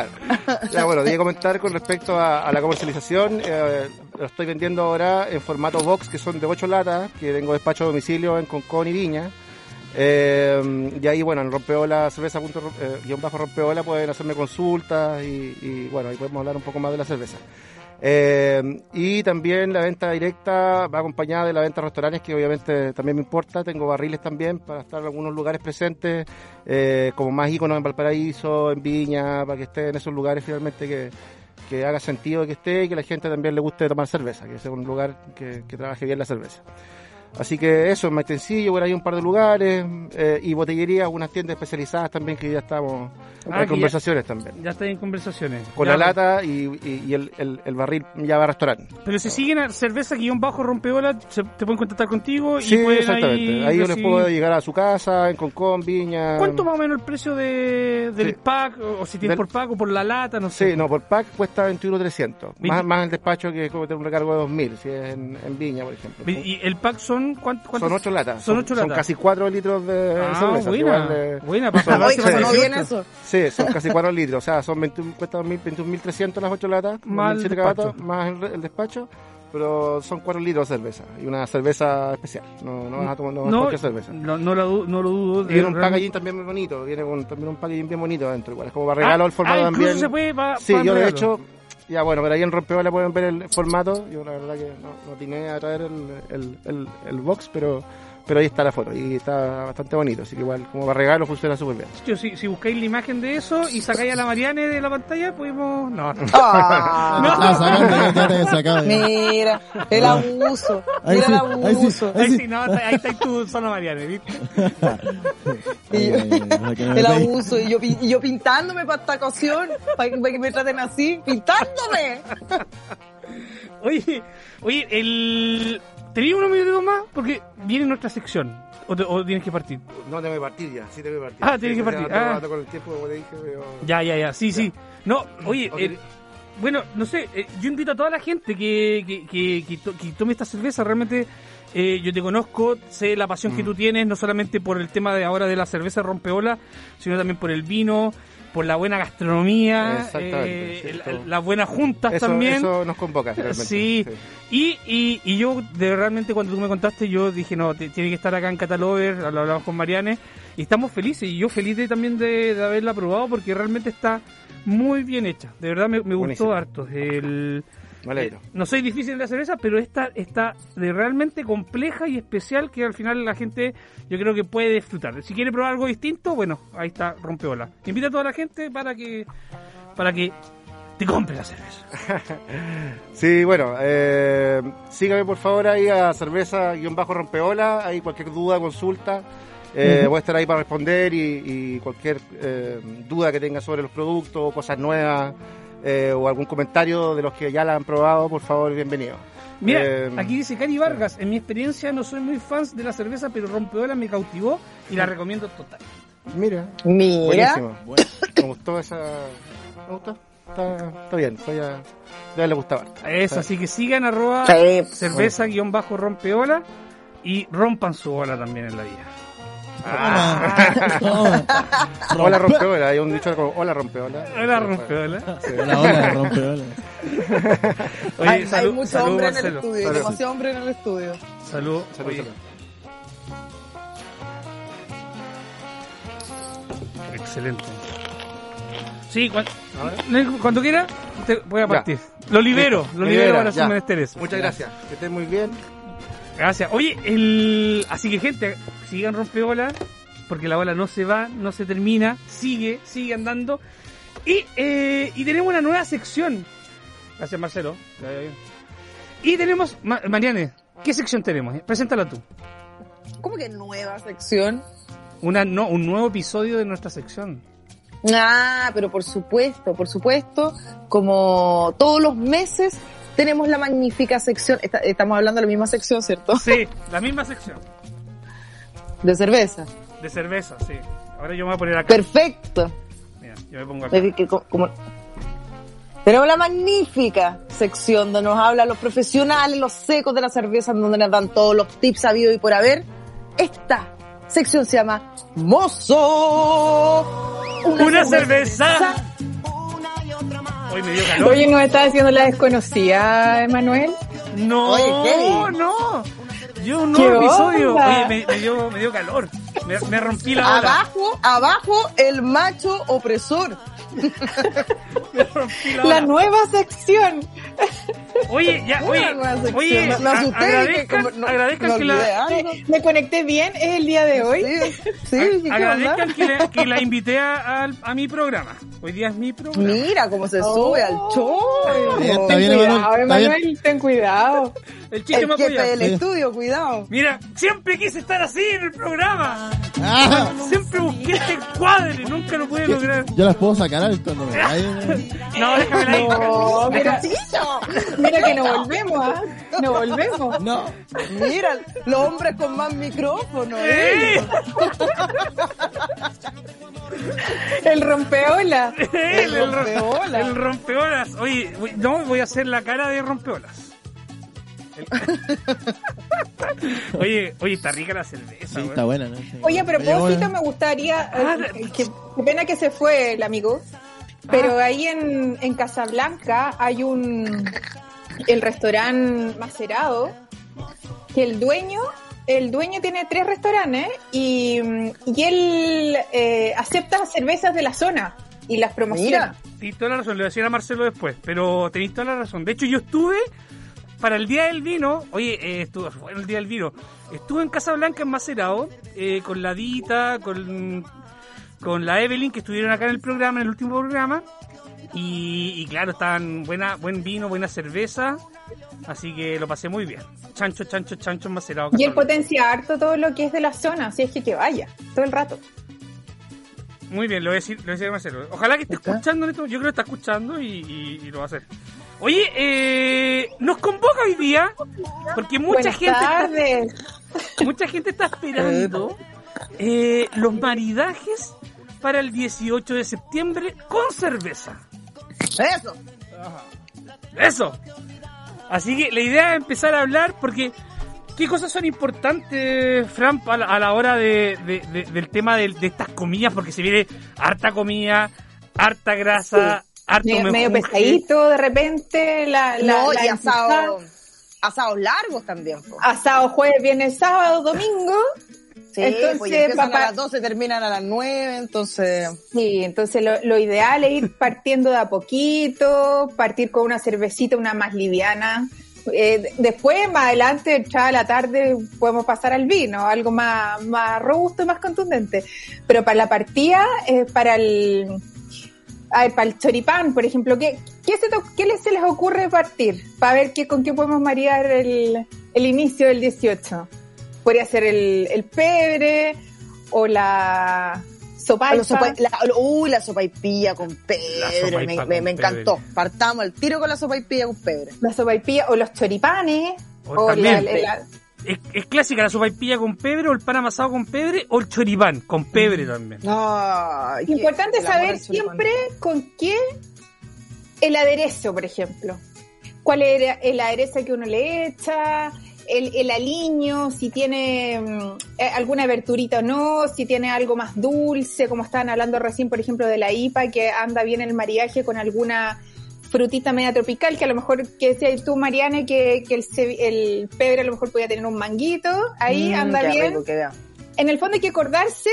Ya, bueno, voy a comentar con respecto a, a la comercialización. eh, lo estoy vendiendo ahora en formato box, que son de 8 latas, que tengo despacho a domicilio en Concón y Viña. Eh, y ahí, bueno, en rompeola, cerveza punto, rom- eh, pueden hacerme consultas y, bueno, ahí podemos hablar un poco más de la cerveza. Eh, y también la venta directa va acompañada de la venta a restaurantes, que obviamente también me importa. Tengo barriles también para estar en algunos lugares presentes, como más íconos en Valparaíso, en Viña, para que esté en esos lugares finalmente que, que haga sentido que esté y que la gente también le guste tomar cerveza, que sea un lugar que trabaje bien la cerveza. Así que eso, en Maitencillo, por ahí un par de lugares, eh, y botillería, algunas tiendas especializadas también que ya estamos Ah, en que conversaciones también. Ya está en conversaciones. Con Ya, la lata y, y- y el, el- el barril ya va a restaurante. Pero si siguen a cerveza guion bajo rompeola, se- te pueden contactar contigo Sí, y pueden exactamente. Ahí, yo les puedo llegar a su casa, en Concón, Viña. ¿Cuánto más o menos el precio de, del Sí. pack? O, o si tienes Del- por pack o por la lata, no sé. Sí, no, por pack cuesta 21.300. Más, más el despacho que como tener un recargo de 2.000, si es en, en Viña, por ejemplo. ¿Y el pack son cuánto? cuántos? Son 8 latas. Son ocho latas. casi 4 litros de Ah, cerveza. buena. de- Buena, para son- Oye, para 18. bien eso. Sí, son casi 4 litros. O sea, son 21, cuesta 2.000 21.300 las 8 latas, Más el 1.007 despacho. gatos, más el, el despacho. pero son 4 litros de cerveza y una cerveza especial. No, no vas a tomar no, No, cualquier cerveza. no, no lo, no lo dudo. Y viene un packaging también muy bonito, viene con también un packaging bien bonito adentro, igual, es como para regalo Ah, el formato ah, también. se puede pa- Sí, pa yo de hecho, ya bueno, pero ahí en Rompeola pueden ver el formato. Yo la verdad que no, no tiene a traer el, el, el box, pero, pero ahí está la foto y está bastante bonito. Así que igual, como para regalo, funciona súper bien. Yo, si, si buscáis la imagen de eso y sacáis a la Mariane de la pantalla, podemos. No, no. Ah, La te sacaron. Mira, el abuso. Ahí Mira sí, el ahí sí. abuso. Ahí sí, no, ahí está tu zona Mariane, ¿viste? Y yo- no el abuso. Y yo, y yo pintándome para esta ocasión, para que, para que me traten así, pintándome. Oye, oye, el. ¿Tenías unos minutitos más? Porque viene nuestra sección. ¿O, te- o tienes que partir? No, tengo que partir ya, sí tengo que partir. Ah, tienes que partir, ah. con el tiempo, como te dije, pero... Ya, ya, ya. Sí, sí. No, oye, eh, bueno, no sé, eh, yo invito a toda la gente que, que, que, que to- que tome esta cerveza. Realmente eh, yo te conozco, sé la pasión Mm. que tú tienes, no solamente por el tema de ahora de la cerveza rompeola, sino también por el vino, por la buena gastronomía, eh, sí, las buenas juntas Eso, también. eso nos convoca, realmente. Sí. Y, y, y yo, de realmente, cuando tú me contaste, yo dije, no, te- tiene que estar acá en Catalover, lo hablamos con Mariane, y estamos felices, y yo feliz de, también de, de haberla probado, porque realmente está muy bien hecha, de verdad me, me gustó harto. El, Eh, no soy difícil en la cerveza, pero esta está de realmente compleja y especial que al final la gente yo creo que puede disfrutar. Si quiere probar algo distinto, bueno, ahí está Rompeola. Invita a toda la gente para que para que te compre la cerveza. Sí, bueno, eh, sígame por favor ahí a cerveza-rompeola, ahí cualquier duda, consulta, eh, voy a estar ahí para responder y, y cualquier eh, duda que tenga sobre los productos, cosas nuevas eh, o algún comentario de los que ya la han probado, por favor, bienvenido. Mira, Eh, aquí dice Cari Vargas, en mi experiencia no soy muy fan de la cerveza, pero Rompeola me cautivó y la recomiendo total. Mira, Mira. buenísimo. Me gustó esa... ¿Me gustó? Está, está bien, soy a... Debe le gustaba. Eso, así que sigan arroba Sí. cerveza-rompeola y rompan su ola también en la vida. Toma. Hola Rompe- rompeola, hay un dicho como hola rompeola. Hola rompeola. Sí. Hola, hola, rompeola. Oye, hay, mucho salud, hombre en el estudio, Salud. demasiado hombre en el estudio. Salud. Salud. Excelente. Sí, cuan- cuando quiera, te voy a Ya. partir. Lo libero, lo libero libera, para sus menesteres. Muchas gracias. Que estén muy bien. Gracias. Oye, el... así que gente, sigan rompeola, porque la ola no se va, no se termina, sigue, sigue andando. Y, eh, y tenemos una nueva sección. Gracias, Marcelo. Que vaya bien. Y tenemos, Ma- Mariane, ¿qué sección tenemos? Preséntala tú. ¿Cómo que nueva sección? Una, no, un nuevo episodio de nuestra sección. Ah, pero por supuesto, por supuesto, como todos los meses tenemos la magnífica sección, esta- estamos hablando de la misma sección, ¿cierto? Sí, la misma sección. De cerveza. De cerveza, sí. Ahora yo me voy a poner acá. Perfecto. Mira, yo me pongo acá. Es que co- como- Tenemos la magnífica sección donde nos hablan los profesionales, los secos de la cerveza, donde nos dan todos los tips habidos y por haber. Esta sección se llama Mozo. Una cerveza. Hoy me dio calor. Oye, ¿no estás haciendo la desconocida, Emanuel? No, Oye, no. Yo un ¿Qué nuevo episodio. Oye, me, me dio, me dio calor. Me, me rompí la ola. Abajo, abajo, el macho opresor. Me rompí la La ola. nueva sección. Oye, ya, oye, oye, Me- me a- asusté, agradezcan, que como- no- agradezcan que la, algo. Me conecté bien, es el día de hoy. Sí, sí, ¿qué agradezcan que la, que la invité a, al- a mi programa. Hoy día es mi programa. Mira cómo se sube al show. Está Ten bien, cuidado. Emanuel, ten cuidado. El me apoya. del estudio, cuidado. Mira, siempre quise estar así en el programa. Ah, Siempre busqué este cuadre, nunca lo pude lograr. yo las puedo sacar al cuando me vaya. No, déjame ahí. No, mira, Chicho. mira que no volvemos, ¿ah? No volvemos. No. Mira, los hombres con más micrófonos. ¿eh? ¡Eh! El rompeola. El, el, rompeolas. el rompeolas. Oye, no, voy a hacer la cara de rompeolas. Oye, oye, está rica la cerveza. Sí, está buena, ¿no? Sí. Oye, a propósito, me gustaría. Ah, eh, que, qué pena que se fue el amigo. Pero ahí en, en Casablanca hay un el restaurante Macerado, que el dueño, el dueño tiene tres restaurantes y, y él eh, acepta cervezas de la zona y las promociona. Tenéis toda la razón, le voy a decir a Marcelo después, pero tenéis toda la razón. De hecho, yo estuve para el Día del Vino, oye, eh, estuve, bueno, el Día del Vino, estuve en Casablanca en Macerado, eh, con la Dita, con, con la Evelyn, que estuvieron acá en el programa, en el último programa, y, y claro, estaban buena, buen vino, buena cerveza, así que lo pasé muy bien. Chancho, chancho, chancho en Macerado. Y él potencia harto todo lo que es de la zona, así es que que vaya, todo el rato. Muy bien, lo voy a decir, lo voy a decir a Marcelo. Ojalá que esté ¿Está? escuchando esto, yo creo que está escuchando y, y- y lo va a hacer. Oye, eh, nos convoca hoy día porque mucha Buenas gente está, tardes. mucha gente está esperando eh, los maridajes para el 18 de septiembre con cerveza. Eso. Eso. Así que la idea es empezar a hablar porque ¿qué cosas son importantes, Fran, a la, a la hora de, de- de- del tema de, de estas comidas? Porque se viene harta comida, harta grasa, harto Medio, pesadito de repente, la, la, no, la y asado, asados largos también. po. asado jueves, viernes, sábado, domingo. Sí, entonces, pues y empiezan papá- a las 12, terminan a las 9, entonces... Sí, entonces lo, lo ideal es ir partiendo de a poquito, partir con una cervecita, una más liviana. Eh, después, más adelante, ya a la tarde, podemos pasar al vino, algo más, más robusto y más contundente. Pero para la partida, eh, para el, a ver, para el choripán, por ejemplo, ¿qué, qué, se, qué les- se les ocurre partir? Para ver qué, con qué podemos marear el, el inicio del 18. Podría ser el, el pebre o la sopa- la, uy, la sopaipilla con pebre, me, con me- me encantó. pebre. Partamos al tiro con la sopaipilla con pebre. la sopaipilla o los choripanes O o, también. la, la- Es, es clásica la sopaipilla con pebre o el pan amasado con pebre o el choripán con pebre también. Ay, qué- importante saber siempre con qué el aderezo, por ejemplo. ¿Cuál es el aderezo que uno le echa? El, el aliño, si tiene mm, eh, alguna aberturita o no, si tiene algo más dulce, como estaban hablando recién, por ejemplo, de la IPA, que anda bien el mariaje con alguna frutita media tropical, que a lo mejor, que decías tú, Mariana, que, que el, el pebre a lo mejor podía tener un manguito, ahí Mm, anda bien rico en el fondo hay que acordarse,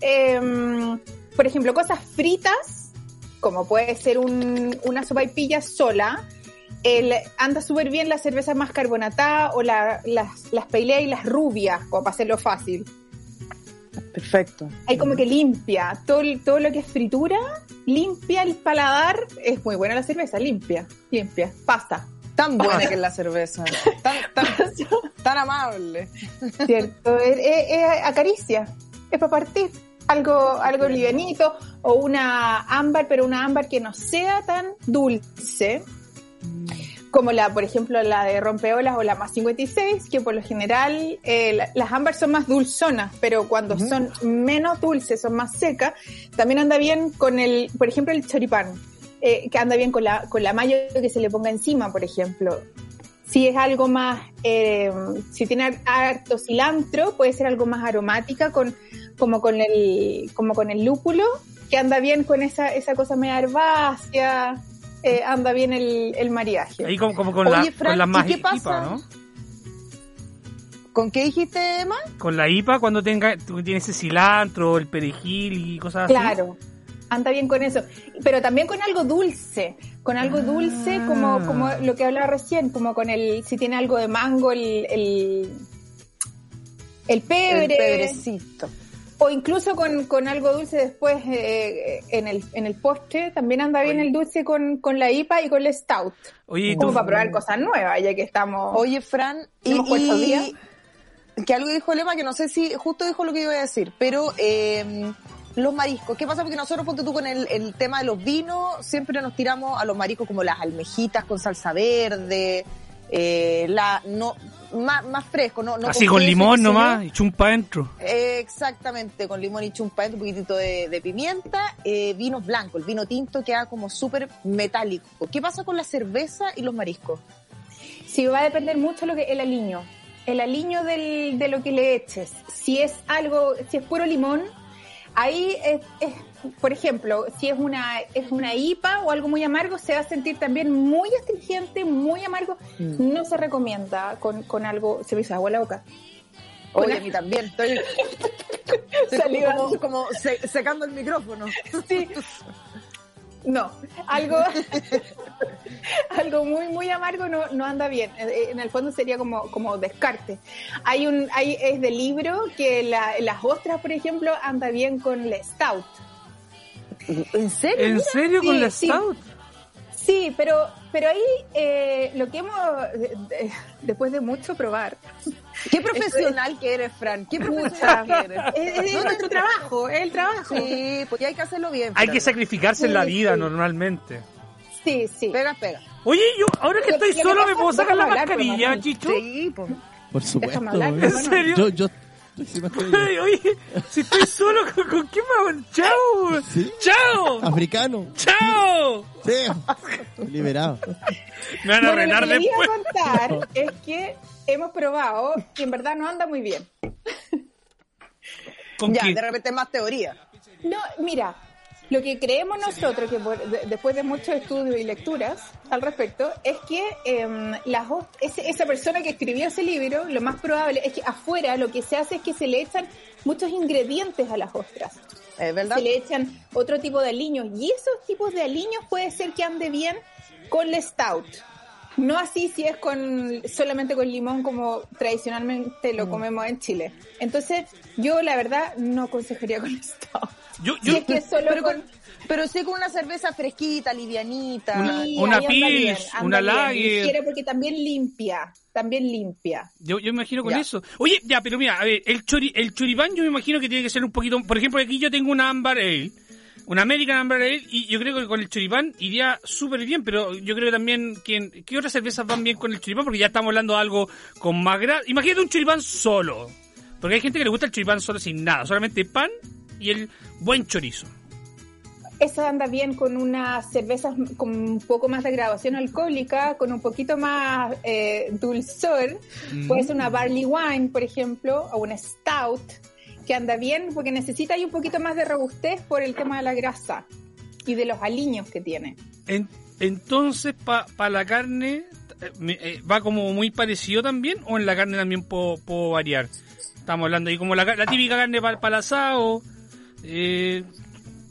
em, por ejemplo, cosas fritas, como puede ser un, una sopaipilla sola. El, anda súper bien la cerveza más carbonatada o la- las, las y las rubias, como para hacerlo fácil. Perfecto. Hay como que limpia, todo, todo lo que es fritura, limpia el paladar. Es muy buena la cerveza, limpia, limpia, pasta. Tan buena que es la cerveza. Tan, tan, tan amable. ¿cierto? Es acaricia, es para partir. Algo, algo livianito o una ámbar, pero una ámbar que no sea tan dulce como la, por ejemplo, la de rompeolas o la más 56, que por lo general eh, la- las ámbar son más dulzonas, pero cuando son menos dulces, son más secas, también anda bien con el, por ejemplo, el choripán, eh, que anda bien con la, con la mayo que se le ponga encima, por ejemplo. Si es algo más, eh, si tiene harto cilantro, puede ser algo más aromática, con, como con el, como con el lúpulo, que anda bien con esa, esa cosa media herbácea, eh, anda bien el, el mariaje. Ahí como, como con, Oye, la, con la ¿y más qué pasa? IPA, ¿no? ¿Con qué dijiste, Emma? Con la IPA cuando tenga tú tienes ese cilantro, el perejil y cosas así. Claro, anda bien con eso. Pero también con algo dulce, con algo dulce como, Ah. como lo que hablaba recién, como con el, si tiene algo de mango, el, el, el pebre, El pebrecito. O incluso con, con algo dulce después eh, en, el, en el postre, también anda bien Oye. el dulce con, con la IPA y con el stout, Oye, ¿y como tú, para probar cosas nuevas, ya que estamos... Oye, Fran, y, ¿Hemos puesto y- día? que algo dijo Lema que no sé si justo dijo lo que iba a decir, pero eh, los mariscos, ¿qué pasa? Porque nosotros, ponte tú con el, el tema de los vinos, siempre nos tiramos a los mariscos como las almejitas con salsa verde, eh, la no más, más fresco, no, no así con limón nomás y chumpa adentro. Eh, Exactamente, con limón y chumpa, un poquitito de, de pimienta, eh, vinos blancos, el vino tinto queda como súper metálico. ¿Qué pasa con la cerveza y los mariscos? Sí, va a depender mucho lo que el aliño. El aliño del, de lo que le eches. Si es algo, si es puro limón, ahí es, es, por ejemplo, si es una, es una IPA o algo muy amargo, se va a sentir también muy astringente, muy amargo. Mm. No se recomienda con, con algo, se me hizo agua la boca. Oye, a mí también. Estoy, estoy como, como se- secando el micrófono. Sí. No, algo, algo muy, muy amargo no, no anda bien. Eh, En el fondo sería como, como descarte. Hay un, hay, es de libro que la- las ostras, por ejemplo, anda bien con el stout. ¿En serio? ¿En serio con la sí. Stout? Sí, pero, pero ahí eh, lo que hemos, de- de- después de mucho probar, Qué profesional que eres, Fran. Qué profesional que eres. es, es nuestro trabajo, es el trabajo. Sí, porque hay que hacerlo bien. Hay Fran. que sacrificarse en la vida sí. normalmente. Sí, sí. Pega, pega. Oye, yo, ahora que Lo- estoy lo que solo, ¿me puedo sacar la mascarilla. Chicho? Sí, pues. Por supuesto. hablar. ¿en serio? Yo, yo Oye, si estoy solo, ¿con, con qué me hago? ¡Chao! ¿Sí? ¡Chao! Africano. ¡Chao! Sí. Liberado. Me van a Bueno, renar lo que después. a contar es que hemos probado y en verdad no anda muy bien. ¿Con Ya, qué? de repente más teoría. No, mira, lo que creemos nosotros, que por- de- después de muchos estudios y lecturas al respecto, es que em, las host- ese- esa persona que escribió ese libro, lo más probable es que afuera lo que se hace es que se le echan muchos ingredientes a las ostras. ¿Es verdad? Se le echan otro tipo de aliños y esos tipos de aliños puede ser que ande bien con el stout. No así si es con solamente con limón como tradicionalmente Mm. lo comemos en Chile. Entonces, yo la verdad no aconsejaría con el stout. Yo, Si yo, es que solo Pero, con, con, pero sí con una cerveza fresquita, livianita. Una- Sí, una anda una Lager. porque también limpia, también limpia. yo, yo me imagino con Ya. eso. Oye, ya, pero mira, a ver, el, chori, el choripán yo me imagino que tiene que ser un poquito... Por ejemplo, aquí yo tengo una Amber Ale, una American Amber Ale, y yo creo que con el choripán iría súper bien, pero yo creo que también... que ¿Qué otras cervezas van bien con el choripán? Porque ya estamos hablando de algo con más grasa. Imagínate un choripán solo. Porque hay gente que le gusta el choripán solo sin nada, solamente pan y el buen chorizo. Eso anda bien con unas cervezas con un poco más de graduación alcohólica, con un poquito más eh, dulzor. Puede ser una barley wine, por ejemplo, o una stout, que anda bien porque necesita ahí un poquito más de robustez por el tema de la grasa y de los aliños que tiene. En- entonces, para la carne, eh, eh, ¿va como muy parecido también? ¿O en la carne también puedo, puedo variar? Estamos hablando ahí como la típica carne para el asado. Eh,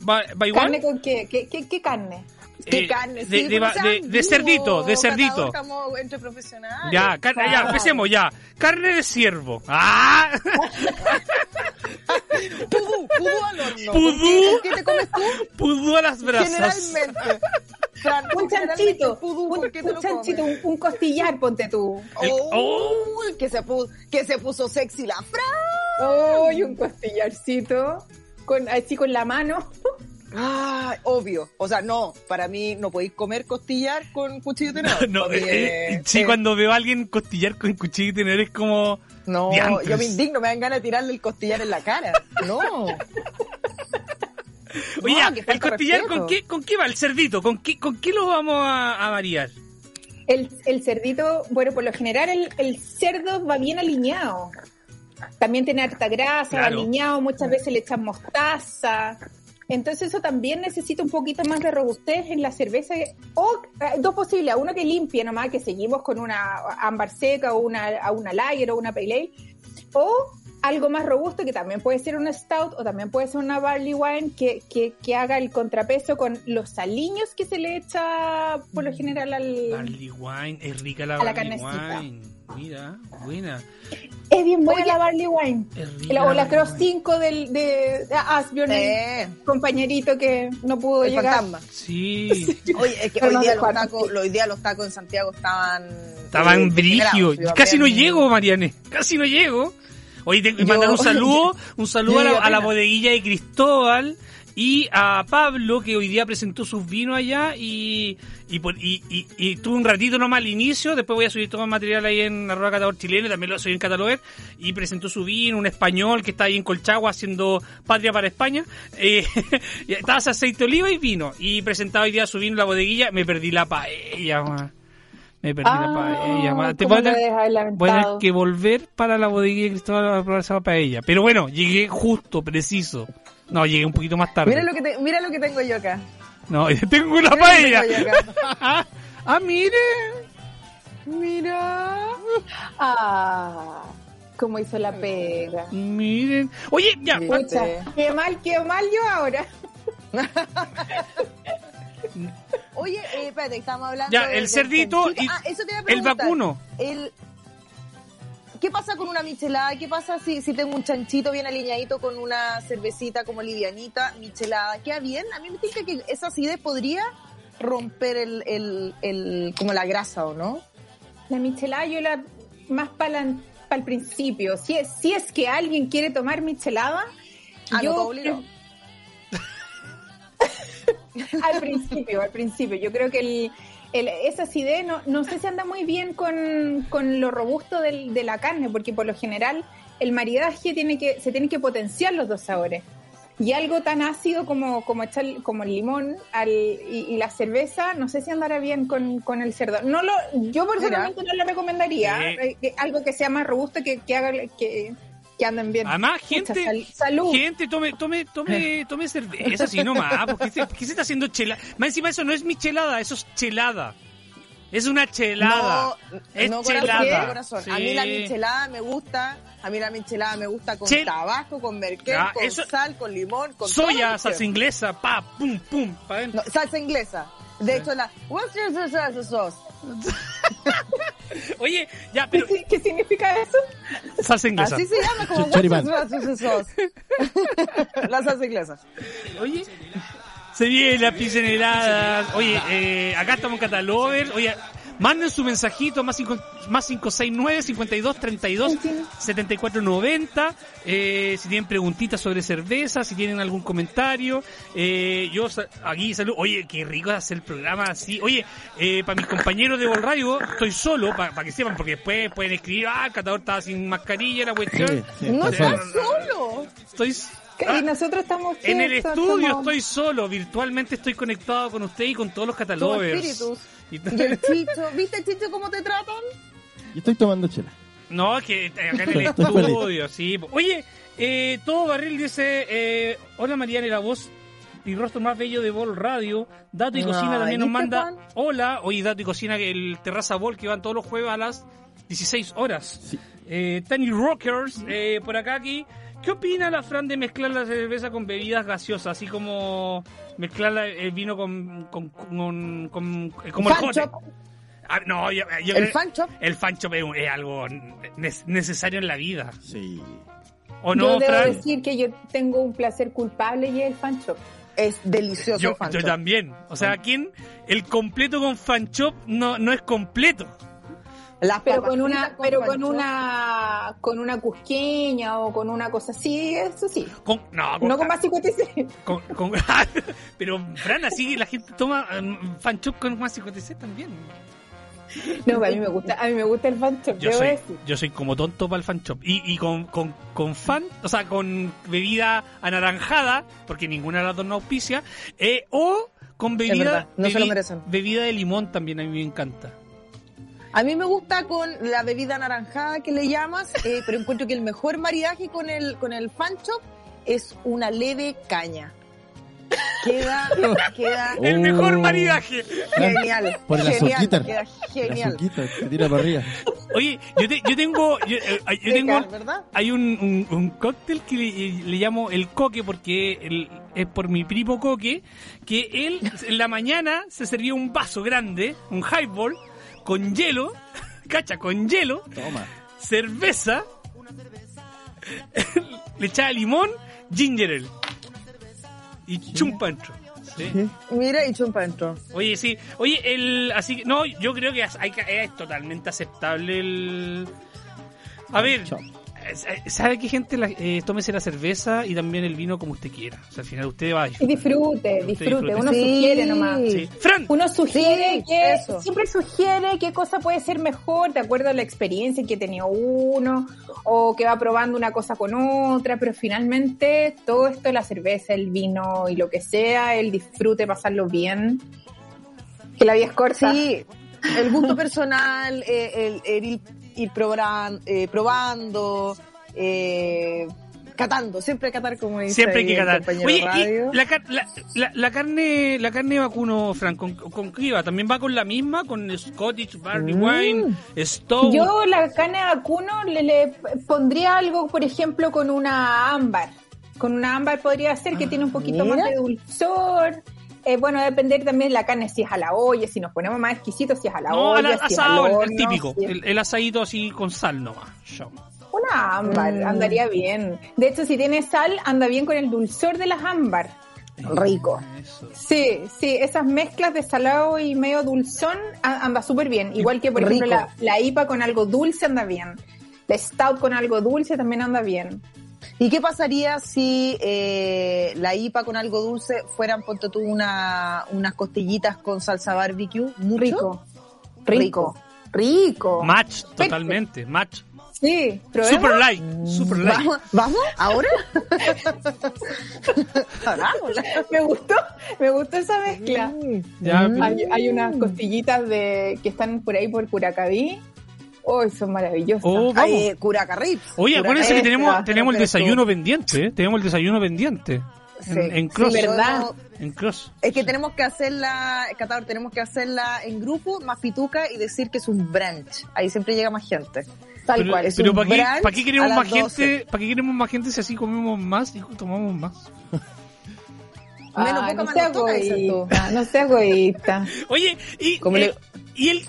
¿va, va igual? ¿Carne con qué? ¿Qué, qué, qué carne? ¿Qué Eh, carne? de- Sí, de de- de cerdito, de cerdito. Estamos entre profesionales. Ya, carne, ya, empecemos ya. Carne de ciervo. ¡Ah! Pudú, pudú al horno. Pudú. ¿Con qué, te comes tú? Pudú a las brasas. Generalmente. Fran, Un chanchito, pudú, un, ¿con qué te un chanchito, un, un costillar, ponte tú. El- Oh, que, se puso, que se puso sexy la Fran. ¡Uy, un costillarcito! Con, así con la mano. Ay, obvio. O sea, no, para mí no podéis comer costillar con cuchillo de tenedor. No, porque, eh, eh, sí, eh, cuando veo a alguien costillar con cuchillo y tener es como... No, diantres. yo me indigno, me dan ganas de tirarle el costillar en la cara. No. Oye, No, el costillar, respeto. ¿con qué, ¿con qué va el cerdito? ¿Con qué, con qué lo vamos a, a variar? El, el cerdito, bueno, por lo general el, el cerdo va bien aliñado. También tiene harta grasa, Claro. aliñado, muchas veces le echan mostaza. Entonces eso también necesita un poquito más de robustez en la cerveza. O eh, dos posibilidades, uno que limpie nomás, que seguimos con una ámbar seca o una, a una lager o una pale ale. O algo más robusto que también puede ser una stout o también puede ser una barley wine que, que, que haga el contrapeso con los aliños que se le echa por lo general al... Barley wine, es rica la A la barley carnecita. wine. Mira, buena. Es bien buena la barley wine. Es rica La- o la Cross wine. 5 del, de, de Asbjorn, Eh, compañerito que no pudo el llegar. fantasma. Sí, Oye, es que Pero hoy no día, los tacos, sí. hoy día los tacos en Santiago estaban... estaban eh, degenerados, Casi no llego, Mariane. Casi no llego. Que Yo- mandar un saludo, un saludo a Yo la, a la bodeguilla de Cristóbal y a Pablo, que hoy día presentó sus vinos allá y, y, y, y, tuve un ratito nomás al inicio, después voy a subir todo el material ahí en arroba catador chileno, también lo soy en Catalover, y presentó su vino, un español que está ahí en Colchagua haciendo patria para España, eh, aceite de oliva y vino, y presentaba hoy día su vino en la bodeguilla, me perdí la paella, man. me perdí la paella, man. Te ¿cómo voy a tener- Voy a tener que volver para la bodeguilla de Cristóbal a probar esa paella. Pero bueno, llegué justo, preciso. No, llegué un poquito más tarde. Mira lo que, te- mira lo que tengo yo acá. No, tengo una paella. ah, mire. Mira. Ah, cómo hizo la pega. Miren. Oye, ya. Sí. ¿cuál- Pucha, qué mal, qué mal yo ahora. Oye, eh, espérate, estamos hablando Ya, el cerdito y Ah, eso te iba a el vacuno. El... ¿Qué pasa con una michelada? ¿Qué pasa si, si tengo un chanchito bien alineadito con una cervecita como livianita, michelada? ¿Queda bien? A mí me dice que esa acidez podría romper el, el, el, como la grasa, ¿o no? La michelada yo la más para el principio. Si es, si es que alguien quiere tomar michelada, Ah, no yo obligó. al principio, al principio. Yo creo que el, el- esa acidez no, no sé si anda muy bien con, con lo robusto del- de la carne, porque por lo general el maridaje tiene que, se tienen que potenciar los dos sabores. Y algo tan ácido como, como echar como el limón al, y, y la cerveza, no sé si andará bien con, con el cerdo. No lo, yo personalmente no lo recomendaría. Sí. eh, algo que sea más robusto que, que haga que, que anden bien. Además, gente, sal- salud. gente, tome, tome, tome, tome cerveza, así nomás. Porque se, ¿Qué se está haciendo chelada? Más encima eso no es michelada, eso es chelada. Es una chelada. No, es no, chelada. no, corazón. A mí la Sí. michelada me gusta, a mí la michelada me gusta con Chel- tabaco, con merquén, Ah, con eso- sal, con limón, con Soya, salsa inglesa, pa, pum, pum, pa'. No, salsa inglesa. De hecho, la what's your salsa sauce? Oye, ya, pero ¿Qué, qué significa eso? salsa inglesa. Así se llama como la salsa inglesa. Oye, se viene la pizza en heladas. Oye, eh, acá estamos en Catalover. Oye, manden su mensajito más, cinco, más 569 52 32 74 90. Eh, si tienen preguntitas sobre cerveza, si tienen algún comentario. Eh, yo aquí saludo. Oye, qué rico es hacer el programa así. Oye, eh, para mis compañeros de Vol Radio, estoy solo, para que sepan, porque después pueden escribir, ah, el catador estaba sin mascarilla, la cuestión. Sí, sí, No está estás solo. Estoy. Y nosotros estamos En el estudio estamos- estoy solo, virtualmente estoy conectado con usted y con todos los Como Y- Y el chicho, ¿viste chicho cómo te tratan? Yo estoy tomando chela. No, es que acá en el estudio, sí. Oye, eh, todo Barril dice, eh, hola Mariana y la voz y rostro más bello de Bol Radio. Dato y Cocina también nos ¿viste, manda, Juan? hola, oye, Dato y Cocina, que el Terraza Bol que van todos los jueves a las 16 horas. Sí. Eh, Tiny Rockers, eh, por acá aquí. ¿Qué opina la Fran de mezclar la cerveza con bebidas gaseosas? Así como mezclar la- el vino con... con, con- con- como el jote. Ah, no, yo, yo El creo- fan shop. el fan shop es, es algo ne- necesario en la vida. Sí. ¿O yo no, debo Fran? decir que yo tengo un placer culpable y es el fan shop. Es delicioso Yo, el fan yo también. O sea, ¿quién? El completo con fan shop no, no es completo. Las Pero con una, pero con una, con una cusqueña o con una cosa así, eso sí. Con, no, con, No con más 56. con- con- pero, Fran, así la gente toma um, fan shop con más 56 también. No, a mí me gusta, a mí me gusta el fan shop, Yo debo soy, decir. yo soy como tonto para el fan shop. Y, y con, con, con fan, o sea, con bebida anaranjada, porque ninguna de las dos no auspicia, eh, o con bebida, verdad, no se lo bebi- merecen. bebida de limón también a mí me encanta. A mí me gusta con la bebida anaranjada que le llamas, eh, pero encuentro que el mejor maridaje con el, con el fan shop es una leve caña. Queda, queda El mejor maridaje. genial. Por el genial, queda El genial. azuquita se tira para arriba. Oye, yo, te- yo tengo, yo, eh, yo tengo, ¿verdad? hay un, un, un cóctel que le, le llamo el coque porque el- es por mi primo coque, que él en la mañana se servía un vaso grande, un highball, con hielo, cacha, con hielo, Toma. cerveza, le echaba limón, ginger ale y chumpancho. ¿sí? Mira, y chumpa dentro. Oye, sí. Oye, el, así que, no, yo creo que hay, que- es totalmente aceptable el... A ver, Chao. ¿Sabe qué gente? La, eh, tómese la cerveza y también el vino como usted quiera. O sea, al final usted va a disfrute, disfrute. disfrute. Uno Sí. sugiere nomás. Sí. Fran, Uno sugiere Sí, que eso. siempre sugiere qué cosa puede ser mejor de acuerdo a la experiencia que ha tenido uno o que va probando una cosa con otra, pero finalmente todo esto la cerveza, el vino y lo que sea, el disfrute, pasarlo bien, que la vida es corta. Sí, el gusto personal, eh, el, el ir, proban- eh, probando, eh, catando, siempre catar como dice Siempre hay que catar. compañero Oye, radio. y la, car- la, la, la carne, la carne de vacuno, Frank, ¿con, con qué iba? ¿También va con la misma? ¿Con Scottish, Barley Mm. Wine, Stout? Yo la carne de vacuno le, le pondría algo, por ejemplo, con una ámbar. Con una ámbar podría ser que tiene un poquito mira. más de dulzor. Eh, bueno, va a depender también de la carne, si es a la olla, si nos ponemos más exquisitos, si es a la No, olla, al si es asado, al el- horno, el típico. si es- El, el asadito así con sal nomás. Chao. Una ámbar, Mm. andaría bien. De hecho, si tiene sal, anda bien con el dulzor de las ámbar. Rico. Eso. Sí, sí, esas mezclas de salado y medio dulzón anda súper bien. Igual que, por ejemplo, Rico. la, la IPA con algo dulce anda bien. La Stout con algo dulce también anda bien. ¿Y qué pasaría si eh, la IPA con algo dulce fueran, ponte tú, una, unas costillitas con salsa barbecue? ¿Mucho? Rico. Rico. Rico. Match, totalmente. Match. Sí, probemos. Super light. Super light. ¿Vamos? ¿Vamos? ¿Ahora? Hagámosla. Me gustó, me gustó esa mezcla. Ya. Hay, hay unas costillitas de que están por ahí por Curacaví. Oh, son maravillosas. Oh, vamos. Ay, Curacarrips. Oye, acuérdense que tenemos, tenemos el desayuno pendiente, ¿eh? Tenemos el desayuno pendiente. En, Sí. en cross. Sí, ¿Verdad? yo- En cross. Es que tenemos que hacerla, Catador, tenemos que hacerla en grupo, más pituca y decir que es un brunch. Ahí siempre llega más gente. Tal pero cual. es pero un ¿para qué, ¿para qué queremos más 12? gente? ¿Para qué queremos más gente si así comemos más y tomamos más? Menos Ah, no más sea egoísta, no sea egoísta. Oye, y, le- y el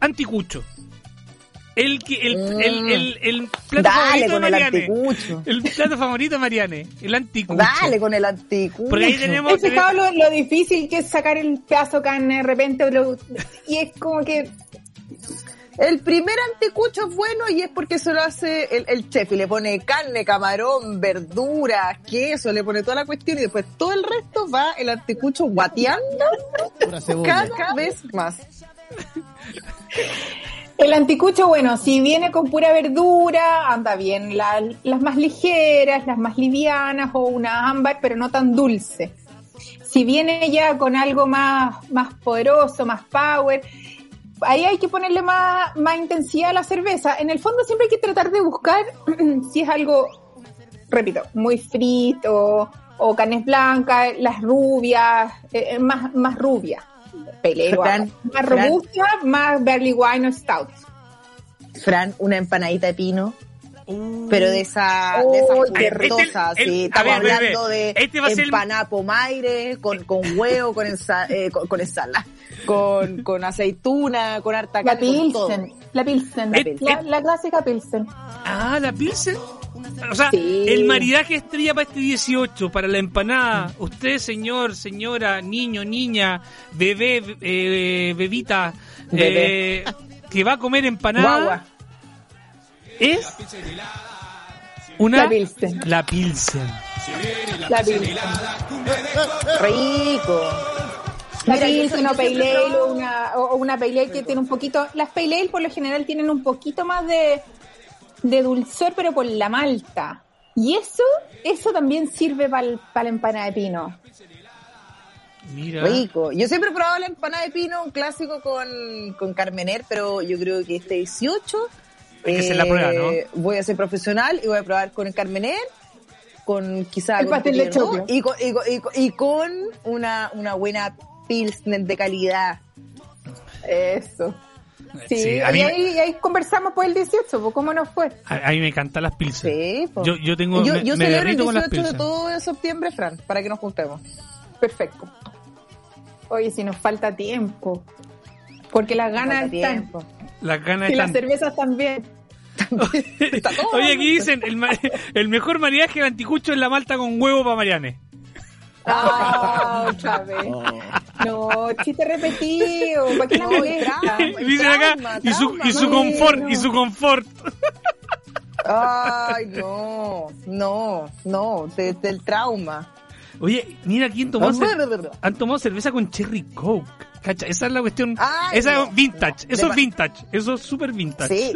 anticucho. El, que, el, Mm. el, el, el plato Dale favorito de Mariane. El plato favorito de Mariane. El anticucho. Dale con el anticucho. Porque ahí tenemos... ¿Has fijado lo, lo difícil que es sacar el pedazo de carne de repente? lo- y es como que El primer anticucho es bueno y es porque se lo hace el, el chef y le pone carne, camarón, verduras, queso, le pone toda la cuestión y después todo el resto va el anticucho guateando cada vez más. El anticucho, bueno, si viene con pura verdura, anda bien. La- las más ligeras, las más livianas o una ámbar, pero no tan dulce. Si viene ya con algo más, más poderoso, más power, ahí hay que ponerle más, más intensidad a la cerveza. En el fondo siempre hay que tratar de buscar si es algo, repito, muy frito o carnes blancas, las rubias, eh, eh, más, más rubias. Pelero, Fran, más Fran. robusta, más barley wine o stout. Fran, una empanadita de pino, Uh. pero de esa, de. El- sí. el- a Estamos ver, ve, ve. hablando de Este va el- empanada pomaire, con, con huevo, con, ensa- eh, con, con ensalada, con, con aceituna, con harta La carne, todo. Pilsen, la Pilsen, La la, Pilsen. la clásica Pilsen. Ah, la Pilsen. O sea, Sí. el maridaje estrella para este 18, para la empanada. Usted, señor, señora, niño, niña, bebé, eh, bebita, Bebé. eh, que va a comer empanada, Guagua. es una La Pilsen. La Pilsen. La Pilsen. Rico. La Pilsen yo Pale o una, o o una Pale Ale que tiene un poquito... Las Pale Ale por lo general tienen un poquito más de, de dulzor, pero por la malta. Y eso, eso también sirve para la empanada de pino. Mira. Rico. Yo siempre he probado la empanada de pino, un clásico con, con Carmener, pero yo creo que este 18 Hay que hacer la prueba, ¿no? voy a ser profesional y voy a probar con el Carmener, con quizá El con pastel de y con, y con, y con- y con una, una buena pilsner de calidad. Eso. Sí, Sí, a y, ahí, y ahí conversamos por el 18, pues, ¿cómo nos fue? A, a mí me encantan las Pilsen. Sí, po. Yo, yo tengo, yo, me, yo me celebro el con las 18 de todo de septiembre, Fran, para que nos juntemos. Perfecto. Oye, si nos falta tiempo. Porque las ganas están. tiempo. Las ganas Y las cervezas también. Oye, aquí dicen, el, ma- el mejor maridaje del anticucho es la malta con huevo para Mariane. Ah, otra vez. No, chiste repetido. ¿Para qué la No, molesta? acá, y su, y confort, y su confort. Ay, no, no, no, de- del trauma. Oye, mira quién tomó cer- han tomado cerveza con cherry coke. Cacha, esa es la cuestión. Ay, esa no. es vintage. Eso es vintage. Eso es súper vintage. Sí,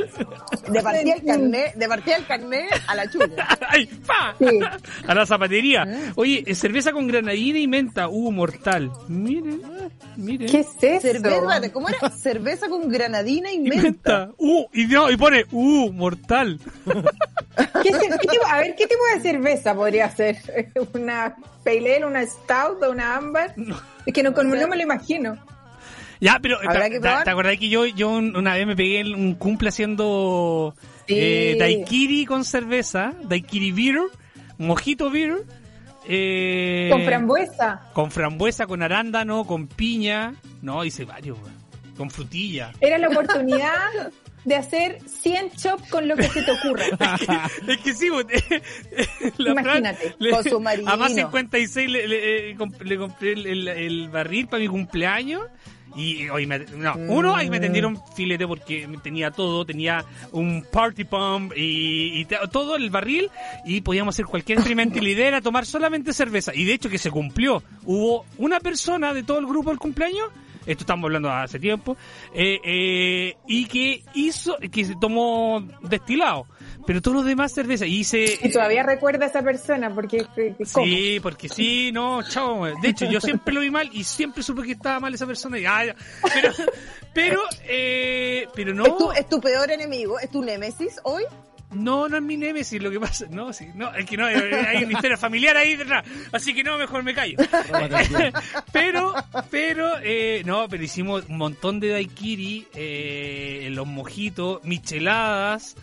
de partida el carnet, de partida el carnet a la chulla. ¡Ay! Sí. A la zapatería. Oye, eh, cerveza con granadina y menta. Uh, mortal. Miren, miren. ¿Qué es eso? Cerveza, ¿cómo era? Cerveza con granadina y Y menta. menta. Uh, y, no, y pone, uh, mortal. ¿Qué tipo- a ver, ¿qué tipo de cerveza podría ser? ¿Una pale ale, una stout o una amber? Es que no, no me lo imagino. Ya, pero Habrá ¿te, que te- acordás que yo, yo un- una vez me pegué un cumple haciendo Sí. eh, daiquiri con cerveza, daiquiri beer, mojito beer, eh, Con frambuesa. con frambuesa, con arándano, con piña, no, hice varios, con frutilla. Era la oportunidad de hacer 100 chops con lo que se te ocurra. es que sí, la Imagínate, Fran- con su marinino. A más 56 le, le- eh, le compré el, el- el barril para mi cumpleaños. Y hoy me, no, uno ahí me tendieron filete porque tenía todo, tenía un party pump y, todo el barril y podíamos hacer cualquier experimento y la idea era tomar solamente cerveza. Y de hecho que se cumplió. Hubo una persona de todo el grupo del cumpleaños, esto estamos hablando hace tiempo, eh, eh, y que hizo, que se tomó destilado. Pero todos los demás cerveza. Y hice... Y todavía recuerda a esa persona porque... que- que- ¿cómo? Sí, porque sí, no, chao. De hecho, yo siempre lo vi mal y siempre supe que estaba mal esa persona. Y, ah, ya. pero, pero, eh, pero no, ¿Es, tu, ¿Es tu peor enemigo? ¿Es tu némesis hoy? no, no es mi némesis lo que pasa. No, sí, no, es que no, hay una historia familiar ahí detrás. Así que no, mejor me callo. pero, pero, eh, no, pero hicimos un montón de daiquiri, eh, los mojitos, micheladas,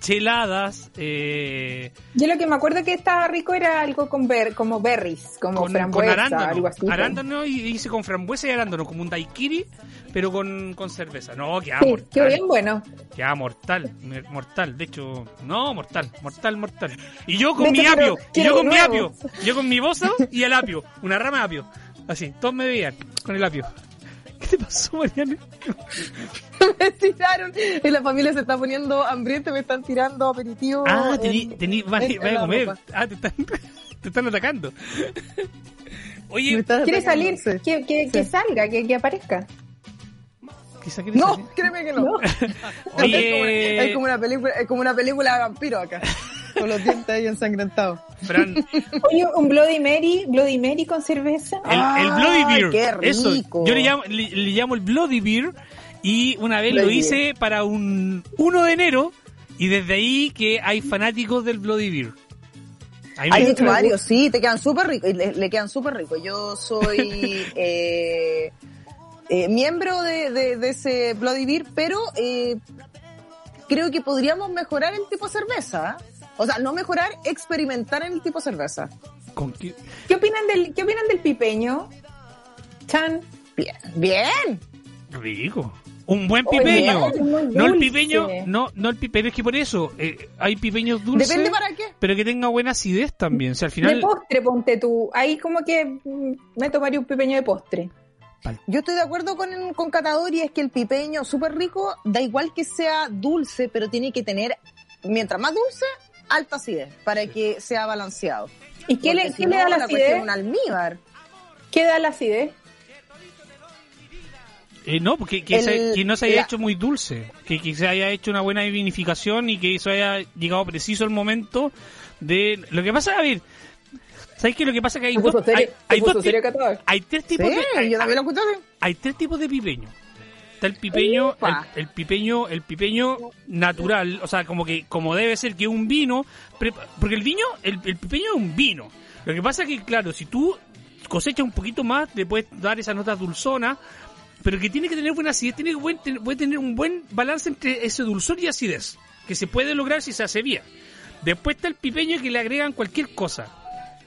cheladas, eh, Yo lo que me acuerdo que estaba rico era algo con ber, como berries, como con, con frambuesa, arándano. algo así. Arándano y hice con frambuesa y arándano, como un daiquiri, pero con, con cerveza. No, queda Sí, mortal. qué bien bueno. Queda mortal, mortal. De hecho, no, mortal, mortal, mortal. Y yo con mi apio, y yo con mi apio, yo con mi bozo y el apio, una rama de apio. Así, todos me veían con el apio. ¿Qué te pasó, Mariana? me tiraron. Y la familia se está poniendo hambriente, me están tirando aperitivo. Ah, en- tení, tení, vas en a comer. ropa. Ah, te están, te están atacando. Oye, están ¿Quiere atacando, salir? sí. Que, que, que salga, que, que aparezca. No, salir. créeme que no. Es, como, Oye, es como una película, es como una película de vampiro acá. Con los dientes ahí ensangrentados. Fran, Oye, un Bloody Mary, Bloody Mary con cerveza. El, el Bloody Beer. qué Eso. rico. Yo le llamo, le, le llamo el Bloody Beer. Y una vez lo hice para un 1 de enero. Y desde ahí que hay fanáticos del Bloody Beer. Hay varios, sí, te quedan súper ricos, le, le quedan súper ricos. Yo soy eh, eh, miembro de, de- de ese Bloody Beer, pero eh, creo que podríamos mejorar el tipo de cerveza. ¿eh? O sea, no mejorar, experimentar en el tipo de cerveza. ¿Con qué? ¿Qué opinan del, qué opinan del pipeño? Chan. Bien, bien. Rico. Un buen pipeño. no el pipeño, no, no el pipeño, es que por eso eh, hay pipeños dulces, Depende para qué. pero que tenga buena acidez también. O sea, al De final postre, ponte tú. Ahí como que mm, me tomaría un pipeño de postre. Yo estoy de acuerdo con, con Catador y es que el pipeño súper rico, da igual que sea dulce, pero tiene que tener, mientras más dulce, alta acidez, para que sea balanceado. ¿Y qué le, Porque si qué le no, da la acidez? un almíbar. ¿Qué da la acidez? Eh, no, porque que, El- se- que no se haya la- hecho muy dulce, que, que se haya hecho una buena vinificación y que eso haya llegado preciso el momento de... Lo que pasa, a ver, ¿sabes qué? Lo que pasa es que hay ¿Se puso dos... serio- Hay, dos serio, tres tipos Sí, de... Hay tres tipos de pipeño. Está el pipeño, el, pipeño, el pipeño natural, o sea, como que como debe ser que un vino, porque el vino, el, el pipeño es un vino. Lo que pasa es que, claro, si tú cosechas un poquito más, le puedes dar esa nota dulzona, pero que tiene que tener buena acidez, tiene que buen- puede tener un buen balance entre ese dulzor y acidez, que se puede lograr si se hace bien. Después está el pipeño que le agregan cualquier cosa.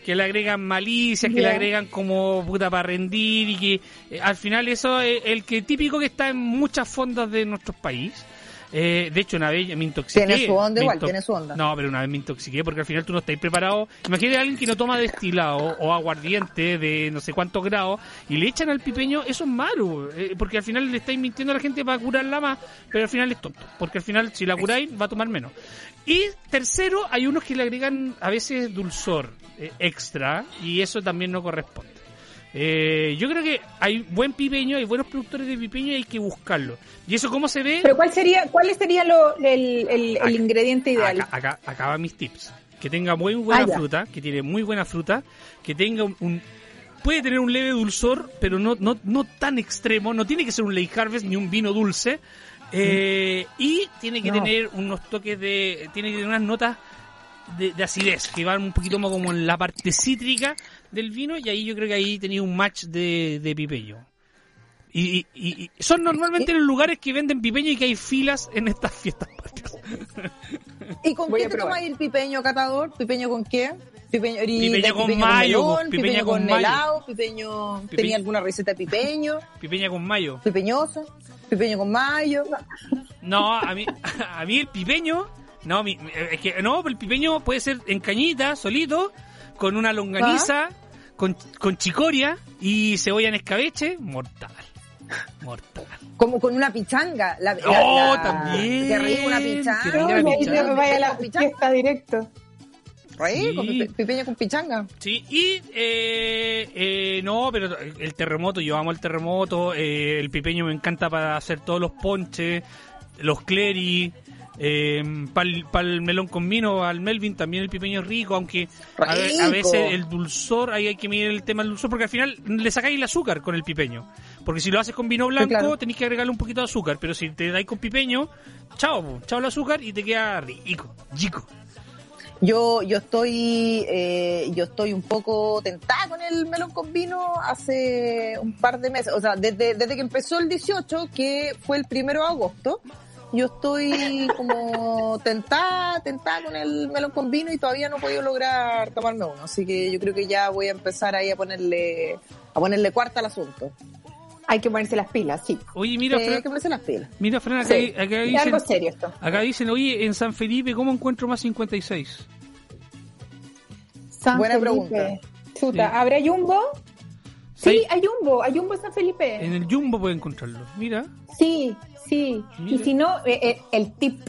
Que le agregan malicias, que le agregan como puta para rendir y que eh, al final eso es el que típico que está en muchas fondas de nuestro país. Eh, de hecho, una vez me intoxiqué. Tiene su onda igual, tiene su onda. No, pero una vez me intoxiqué porque al final tú no estás preparado. Imagínate a alguien que no toma destilado o aguardiente de no sé cuántos grados y le echan al pipeño, eso es malo. eh, porque al final le estáis mintiendo a la gente para curarla más, pero al final es tonto. Porque al final, si la curáis, va a tomar menos. Y tercero, hay unos que le agregan a veces dulzor extra y eso también no corresponde. Eh, yo creo que hay buen pipeño, hay buenos productores de pipeño y hay que buscarlo. ¿Y eso cómo se ve? Pero ¿cuál sería, cuál sería lo, el, el, Acá- el ingrediente ideal? Acá, acá, acá van mis tips. Que tenga muy buena Ah, fruta, que tiene muy buena fruta, que tenga un, un- puede tener un leve dulzor, pero no, no, no tan extremo, no tiene que ser un Lake Harvest ni un vino dulce, eh, y tiene que No. tener unos toques de, tiene que tener unas notas de, de acidez, que van un poquito más como en la parte cítrica del vino, y ahí yo creo que ahí tenía un match de, de pipeño. Y, y- y- son normalmente los lugares que venden pipeño y que hay filas en estas fiestas patrias. ¿Y con Voy qué te tomas el pipeño, catador? ¿Pipeño con qué? Pipeño, Pipeño con pipeño mayo, melón, pues, pipeño pipeño con con mayo. helado, pipeño... Pipe- ¿Tenía alguna receta de pipeño? Pipeña con mayo. ¿Pipeñoso? ¿Pipeño con mayo? No, a mí, a mí el pipeño, no, mi- es que no, el pipeño puede ser en cañita, solito, con una longaniza, con, con chicoria y cebolla en escabeche, mortal. Mortal. Como con una pichanga. La, la- Oh, la- también. Qué rico una pichanga. No, ahí pichanga. te vaya la Con pichanga. fiesta directo. Rico, Sí. pipe- pipeño con pichanga. Sí, y eh, eh, no, pero el terremoto, yo amo el terremoto, eh, el pipeño me encanta para hacer todos los ponches, los clery, eh, para el melón con vino, al Melvin también el pipeño es rico, aunque a, a veces el dulzor, ahí hay que medir el tema del dulzor, porque al final le sacáis el azúcar con el pipeño. Porque si lo haces con vino blanco, claro. tenéis que agregarle un poquito de azúcar, pero si te dais con pipeño, chao, chao el azúcar y te queda rico, chico. Yo, yo estoy, eh, yo estoy un poco tentada con el melón con vino hace un par de meses. O sea, desde, desde que empezó el 18, que fue el primero de agosto, yo estoy como tentada, tentada con el melón con vino y todavía no he podido lograr tomarme uno. Así que yo creo que ya voy a empezar ahí a ponerle, a ponerle cuarta al asunto. Hay que ponerse las pilas, sí. Oye, mira, Sí, Fran- hay que ponerse las pilas. mira, Fran, acá, Sí. acá dicen- algo serio esto. Acá dicen, oye, en San Felipe, ¿cómo encuentro más 56? San Buena Felipe. pregunta. Chuta, Sí. ¿habrá Jumbo? Sí, hay Jumbo, hay Jumbo en San Felipe. En el Jumbo puede encontrarlo. Mira. Sí, sí. Mira. Y si no, eh, eh, el tip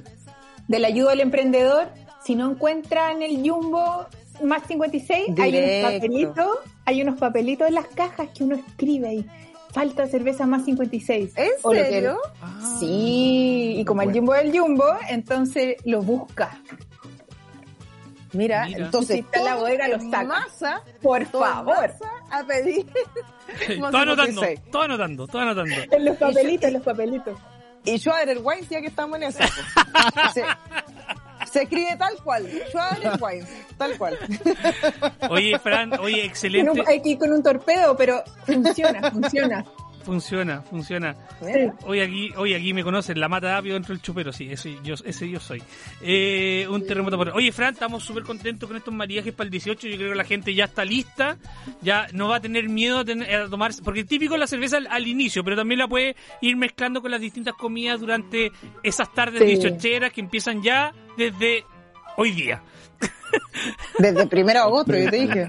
de la ayuda al emprendedor, si no encuentran el Jumbo más 56, hay unos Directo. papelitos, hay unos papelitos en las cajas que uno escribe ahí. Falta cerveza más 56. ¿En O lo que- serio? Sí, y como el. Jumbo es el Jumbo, entonces lo busca. Mira, Mira. entonces Si está en la bodega, lo en saca. masa, Por favor. masa a pedir. Todo anotando, 56. todo anotando, todo anotando. En los papelitos, en los papelitos. Y Schwader Wines, ya que estamos en eso. pues. se, se escribe tal cual. Schwader Wines, tal cual. Oye, Fran, oye, excelente. un- hay que ir con un torpedo, pero funciona, funciona. Funciona, funciona. Hoy aquí, hoy aquí me conocen, la mata rápido dentro del chupero, sí, ese yo, ese yo soy. Eh, un terremoto por... Oye, Fran, estamos súper contentos con estos mariajes para el 18, yo creo que la gente ya está lista, ya no va a tener miedo a, tener, a tomar, porque es típico la cerveza al, al inicio, pero también la puede ir mezclando con las distintas comidas durante esas tardes Sí. 18 que empiezan ya desde hoy día. Desde primero de agosto, yo te dije.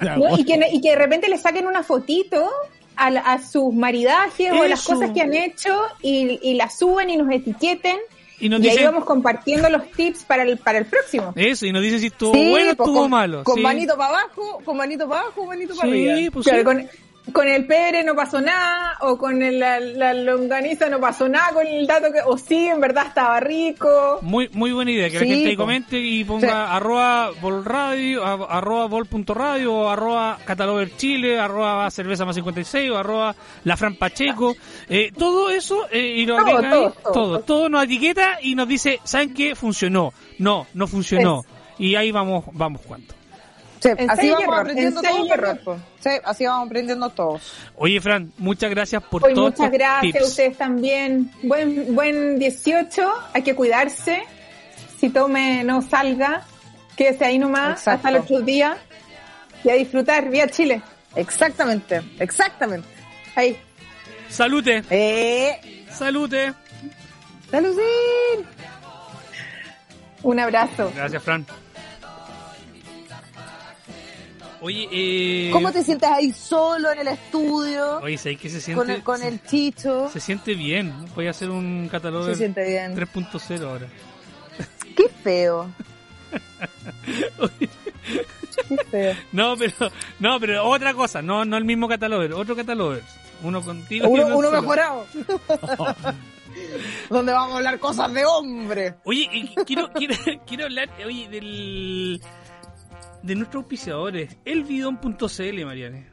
¿no? Y, que, y que de repente le saquen una fotito a, a sus maridajes o a las Eso. cosas que han hecho y, y las suben y nos etiqueten. Y nos y ahí vamos compartiendo los tips para el, para el próximo. eso, y nos dicen si estuvo Sí, bueno o pues, estuvo con, malo. Con sí. manito para abajo, con manito para abajo, manito para Sí, arriba. pues Claro, con, con el pebre no pasó nada, o con el- la, la longaniza no pasó nada, con el dato que, o sí, en verdad estaba rico. Muy, muy buena idea, que la Sí, gente ahí comente y ponga Sí. arroba volradio, arroba vol.radio, o arroba catalover chile, arroba cerveza más 56, o arroba la Fran Pacheco, eh, todo eso, eh, y lo Todo, ahí, todo, todo, todo. todo, nos etiqueta y nos dice, ¿saben qué? Funcionó. No, no funcionó. Y ahí vamos, vamos cuánto. Sí, así vamos aprendiendo todos. Sí, así vamos aprendiendo todos. Oye, Fran, muchas gracias por Hoy todos muchas gracias tips. a ustedes también. Buen, buen 18, hay que cuidarse. Si tome no salga, quédese ahí nomás Exacto. hasta los otros días y a disfrutar. Vía Chile. Exactamente, exactamente. Ahí. Salute, Eh, salute. ¡Salucín! Un abrazo. Gracias, Fran. Oye, eh... ¿Cómo te sientes ahí solo en el estudio? Oye, ¿sabes qué se siente? Con el, con el chicho. Se siente bien. Voy a hacer un catálogo Se siente bien. 3.0 ahora. Qué feo. Qué feo. No, pero no, pero otra cosa, no no el mismo catálogo, otro catálogo. Uno contigo Uno, uno mejorado. Donde vamos a hablar cosas de hombre. Oye, y quiero quiero quiero hablar oye del de nuestros auspiciadores, elbidon.cl, Mariane.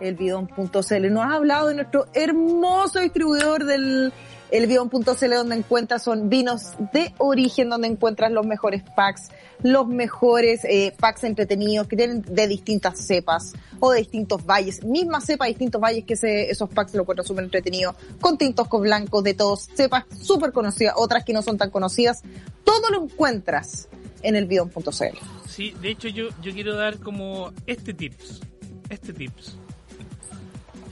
El bidón.cl nos ha hablado de nuestro hermoso distribuidor del, Elbion.cl donde encuentras son vinos de origen, donde encuentras los mejores packs, los mejores eh, packs entretenidos que tienen de distintas cepas o de distintos valles. Misma cepa, distintos valles que esos packs lo encuentro súper entretenido, con tintos con blancos de todos, cepas súper conocidas, otras que no son tan conocidas. Todo lo encuentras en elbion.cl. Sí, de hecho yo, yo quiero dar como este tips. Este tips.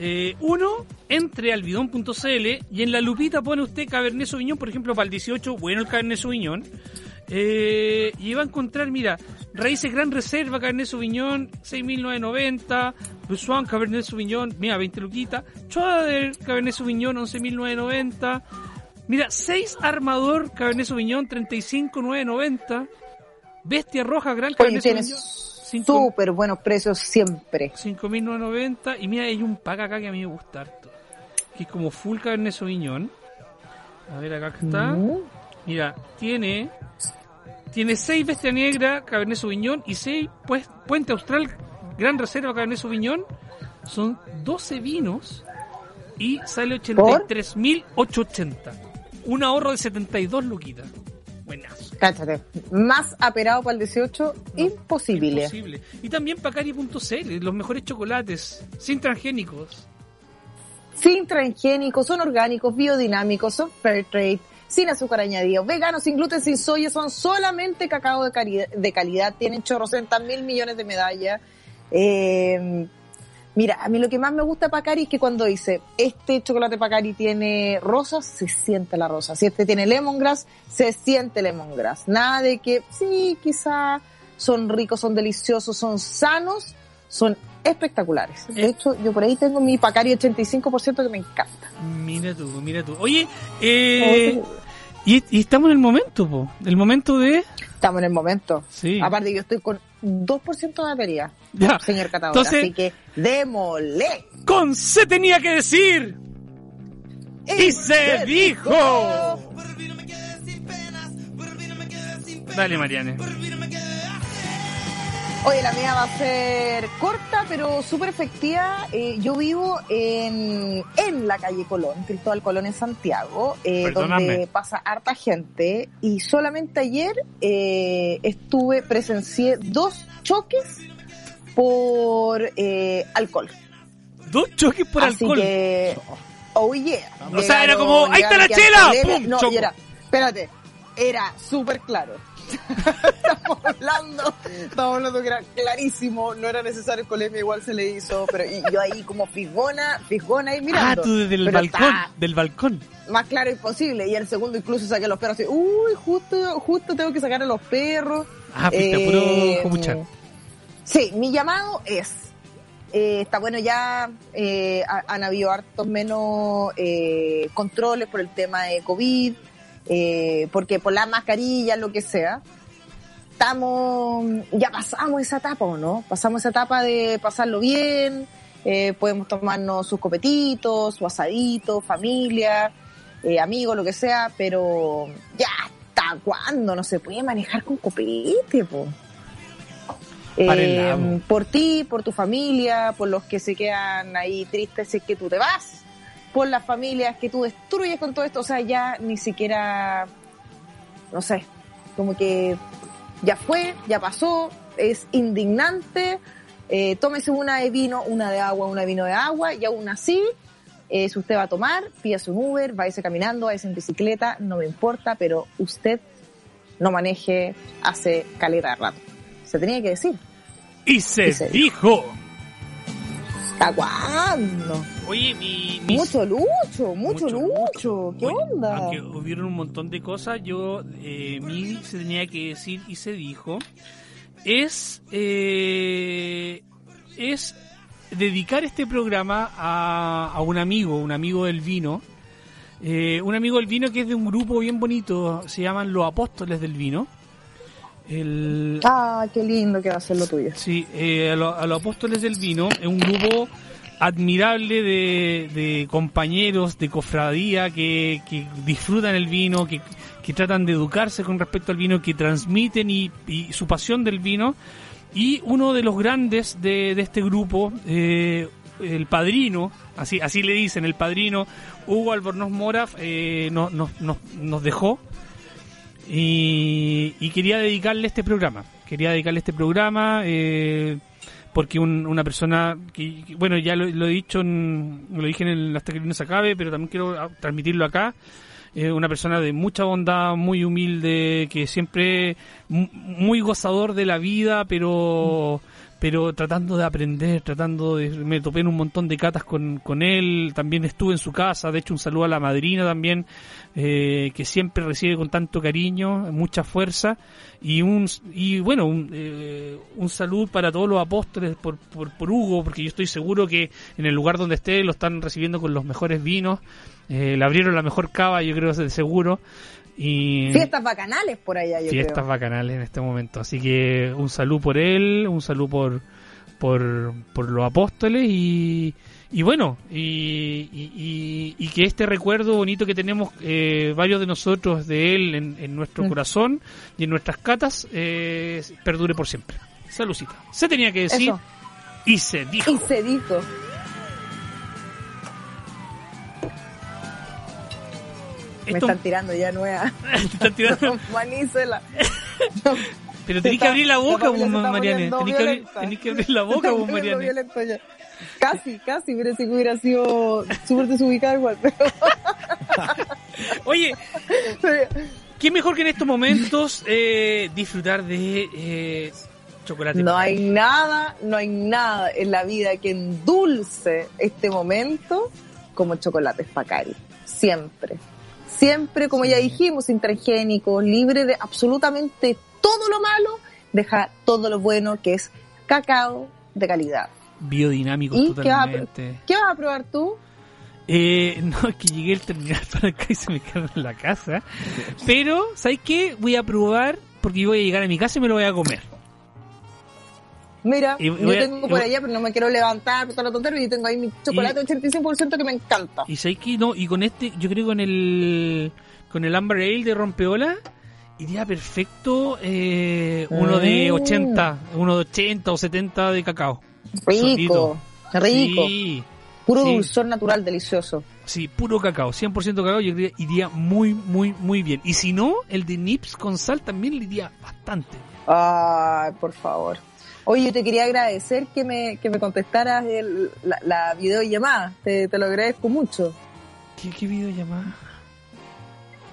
Eh, uno, entre al bidón.cl y en la lupita pone usted Cabernet Sauvignon, por ejemplo, para el 18, bueno el Cabernet Sauvignon. Eh, y va a encontrar, mira, Raíces Gran Reserva, Cabernet Sauvignon, 6.990. Busuan, Cabernet Sauvignon, mira, 20 luquitas. Choader, Cabernet Sauvignon, 11.990. Mira, 6 Armador, Cabernet Sauvignon, 35.990. Bestia Roja, Gran Oye, tienes súper buenos precios siempre. 5.990 y mira, hay un pack acá que a mí me gusta harto. Que es como full Cabernet Sauvignon. A ver, acá está. Mm. Mira, tiene tiene 6 Bestia Negra Cabernet Sauvignon y 6 pues, Puente Austral Gran Reserva Cabernet Sauvignon. Son 12 vinos y sale 83.880. Un ahorro de 72 luquitas. Buenazo. Cáchate. Más aperado para el 18, imposible. Imposible. Y también Pacari.cl, los mejores chocolates, sin transgénicos. Sin transgénicos, son orgánicos, biodinámicos, son fair trade, sin azúcar añadido, veganos, sin gluten, sin soya, son solamente cacao de, cari- de calidad, tienen chorrocientas mil millones de medallas. Eh, mira, a mí lo que más me gusta Pacari es que cuando dice, este chocolate Pacari tiene rosas, se siente la rosa. Si este tiene lemongrass, se siente lemongrass. Nada de que, sí, quizá son ricos, son deliciosos, son sanos, son espectaculares. De Eh. hecho, yo por ahí tengo mi Pacari 85% que me encanta. Mira tú, mira tú. Oye, eh, y, y estamos en el momento, po. El momento de... Estamos en el momento. Sí. Aparte, yo estoy con 2% de batería, Ya. señor Catador. Entonces- Así que, démosle. Con se tenía que decir. Y se dijo. Dale, Mariane. Oye, la mía va a ser corta, pero súper efectiva. Eh, yo vivo en, en la calle Colón, Cristóbal Colón en Santiago, eh, donde pasa harta gente. Y solamente ayer eh, estuve, presencié dos choques por alcohol. Dos choques por Así alcohol. que, oh yeah. O sea, era como, ¡ahí está la chela! ¡Pum! No, y era, espérate, era súper claro. estamos hablando, estamos hablando que era clarísimo, no era necesario el colemia, igual se le hizo, pero y yo ahí como fisgona ahí Ah, mirando. tú desde el balcón. está Del balcón. más claro imposible. Y el segundo incluso saqué los perros así, uy, justo, justo tengo que sacar a los perros. Ah, fuiste Eh, puro comuchar. Sí, mi llamado es, eh, está bueno ya, eh, ha- han habido hartos menos eh, controles por el tema de COVID, eh, porque por la mascarilla, lo que sea. Estamos, ya pasamos esa etapa, ¿o no? Pasamos esa etapa de pasarlo bien, eh, podemos tomarnos sus copetitos, su asadito, familia, eh, amigos, lo que sea, pero ya hasta cuándo no se puede manejar con copete, po. Eh, po. por ti, por tu familia, por los que se quedan ahí tristes si es que tú te vas, por las familias que tú destruyes con todo esto, o sea, ya ni siquiera, no sé, como que ya fue, ya pasó, es indignante, eh, tómese una de vino, una de agua, una de vino de agua, y aún así, eh, si usted va a tomar, pídase un Uber, váyase caminando, váyase en bicicleta, no me importa, pero usted no maneje hace caleta de rato. Se tenía que decir. Y se y se dijo. ¿Hasta cuándo? Oye, mi, mis- Mucho lucho, mucho, lucho. ¿Qué onda? Aunque hubieron un montón de cosas, yo, eh, mi se tenía que decir y se dijo, es, eh, es dedicar este programa a, a un amigo, un amigo del vino, eh, un amigo del vino que es de un grupo bien bonito, se llaman los Apóstoles del Vino. El, Ah, qué lindo que va a ser lo tuyo. Sí, eh, a, lo- a los apóstoles del vino es un grupo admirable de, de compañeros de cofradía que, que disfrutan el vino, que, que tratan de educarse con respecto al vino, que transmiten y, su pasión del vino. Y uno de los grandes de, de este grupo, eh, el padrino, así así le dicen, el padrino Hugo Albornoz Mora eh, no- no- no- nos dejó y, y quería dedicarle este programa. Quería dedicarle este programa eh, porque un- una persona que, bueno, ya lo, lo he dicho, en- lo dije en el Hasta que no se acabe, pero también quiero ah, transmitirlo acá. Una persona de mucha bondad, muy humilde, que siempre mu- muy gozador de la vida, pero pero tratando de aprender, tratando de... Me topé en un montón de catas con, con él, también estuve en su casa, de hecho un saludo a la madrina también, eh, que siempre recibe con tanto cariño, mucha fuerza, y un y bueno, un, eh, un saludo para todos los apóstoles por, por, por Hugo, porque yo estoy seguro que en el lugar donde esté lo están recibiendo con los mejores vinos, eh, le abrieron la mejor cava, yo creo, de seguro. Y Fiestas bacanales por allá, yo fiestas creo. bacanales en este momento. Así que un saludo por él, un saludo por, por, por los apóstoles y, y bueno, y, y- y- que este recuerdo bonito que tenemos eh, varios de nosotros de él en, en nuestro Mm. corazón y en nuestras catas eh, perdure por siempre. Saludcita. Se tenía que decir Eso. y se dijo. Y se dijo. Me Esto- están tirando ya nueva. te están tirando- Manícela. pero tenés que abrir la boca, vos, Mariane. Tenés que, abrir, violenta. tenés que abrir la boca, vos, Mariane. Casi, casi, pero que hubiera sido súper desubicado igual. Pero, Oye, ¿Qué mejor que en estos momentos eh, disfrutar de eh, chocolate? no hay nada, no hay nada en la vida que endulce este momento como chocolates Pacari. Siempre. Siempre, como ya dijimos, sin transgénicos, libre de absolutamente todo lo malo, deja todo lo bueno que es cacao de calidad. Biodinámicos ¿Y qué vas, a, totalmente. qué vas a probar tú? Eh, no, es que llegué al terminal para acá y se me quedó en la casa. Pero, ¿sabes qué? Voy a probar, porque yo voy a llegar a mi casa y me lo voy a comer. Mira, Y yo voy tengo y por voy- allá, pero no me quiero levantar, por toda la tontería, y tengo ahí mi chocolate 85% que me encanta. Y sabes que no, y con este, yo creo que con el con el Amber Ale de Rompeola iría perfecto eh, uno de Mm. 80, uno de 80 o 70 de cacao. Rico, rico. Sí, Puro sí. dulzor natural, delicioso. sí, puro cacao, 100% cacao, yo iría muy, muy, muy bien. Y si no, el de Nips con sal también le iría bastante. Ay, por favor. Oye, yo te quería agradecer que me, que me contestaras el- la, la videollamada. Te, lo agradezco mucho. ¿Qué, qué videollamada?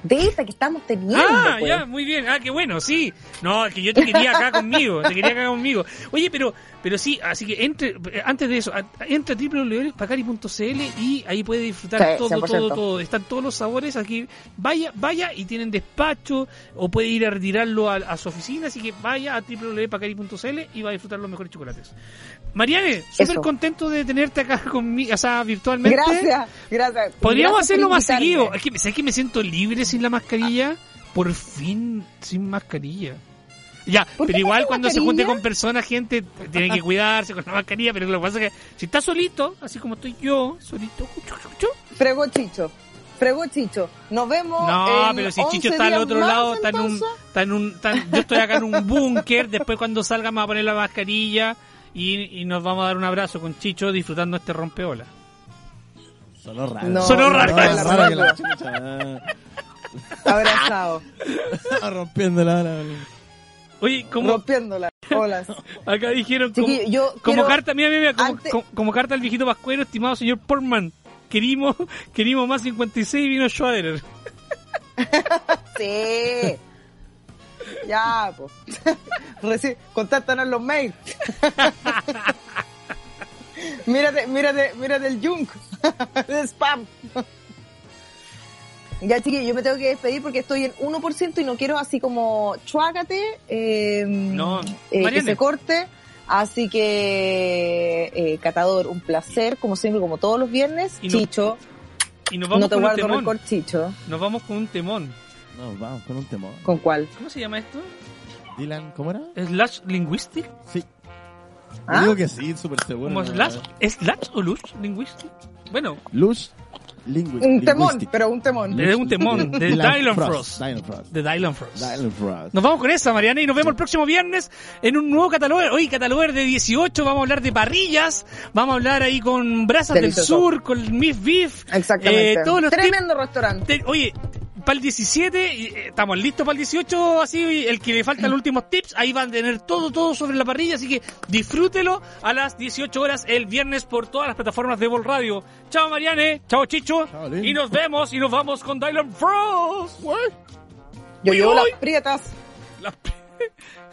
De esta que estamos teniendo. Ah, pues. ya, muy bien. Ah, qué bueno, sí. No, que yo te quería acá conmigo, te quería acá conmigo. Oye, pero pero sí, así que entre antes de eso, entra a www.pacari.cl y ahí puede disfrutar Sí, todo, 100%. todo, todo. Están todos los sabores aquí. Vaya, vaya y tienen despacho o puede ir a retirarlo a, a su oficina, así que vaya a www.pacari.cl y va a disfrutar los mejores chocolates. Mariane, súper contento de tenerte acá conmigo, o sea, virtualmente. Gracias, gracias. Podríamos Gracias hacerlo más seguido. Es que, ¿sabes que me siento libre sin la mascarilla? Por fin, sin mascarilla. Ya, ¿Por qué pero igual cuando se junte con personas, gente tiene que cuidarse con la mascarilla, pero lo que pasa es que si está solito, así como estoy yo, solito, Fregó Chicho. Fregó Chicho. Nos vemos. no, en pero si 11 Chicho está al otro más, lado, está en un, está en un, yo estoy acá en un búnker, después cuando salga me va a poner la mascarilla y, y nos vamos a dar un abrazo con Chicho disfrutando este rompeola. Sonó raro. No, Sonó raro. más raro la chucha. Abrazado. Ah, Rompiéndola. la- Oye, como Rompiéndola. Hola. acá dijeron, como, yo Como quiero- carta, mira, mira, mira, como, antes- como- como carta al viejito Pascuero, estimado señor Portman. Querimos, querimos más 56 vino Schwaderer. Sí. Ya, pues. Reci- Contáctanos los mails. mírate, mírate, mírate el junk. de spam. Ya, chiquillos, yo me tengo que despedir porque estoy en 1% y no quiero así como chuácate, eh, No, eh, que se corte. Así que, eh, Catador, un placer, como siempre, como todos los viernes. Y no- Chicho, Y nos vamos no te con un guardo temón. rencor, Chicho. Nos vamos con un temón. No, vamos con un temor. ¿Con cuál? ¿Cómo se llama esto? Dylan, ¿cómo era? ¿Slash Linguistic? Sí. ¿Ah? Digo que sí, súper seguro. ¿Como ¿no? slash? ¿Slash o lush Linguistic? Bueno, Luz. lingüi- Un temón, pero un temón. Es un temón de Dylan Frost. Frost. Dylan Frost. De Dylan Frost. Dylan Frost. Nos vamos con esa, Mariana, y nos vemos el próximo viernes en un nuevo cataloger. Hoy, cataloger de 18, vamos a hablar de parrillas, vamos a hablar ahí con Brasas Delicioso. del Sur, con Miss Beef. Exactamente. eh, todos los Tremendo restaurante. Te- oye, para el 17, y, eh, estamos listos para el 18, así, el que le faltan los últimos tips, ahí van a tener todo, todo sobre la parrilla, así que disfrútelo a las 18 horas el viernes por todas las plataformas de Vol Radio. Chao Mariane, chao Chicho, Chao, y nos vemos y nos vamos con Dylan Frost. Yo Uy, llevo uy. las prietas.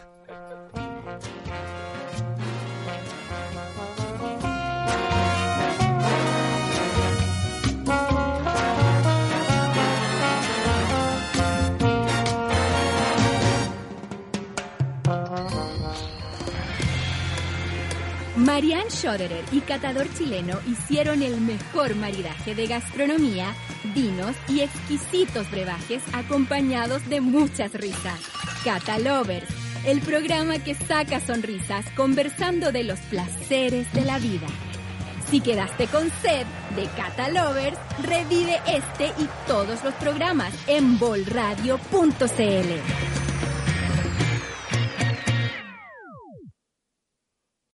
Marianne Schoderer y Catador Chileno hicieron el mejor maridaje de gastronomía, vinos y exquisitos brebajes acompañados de muchas risas. Cata Lovers, el programa que saca sonrisas conversando de los placeres de la vida. Si quedaste con sed de Cata Lovers, revive este y todos los programas en bolradio.cl.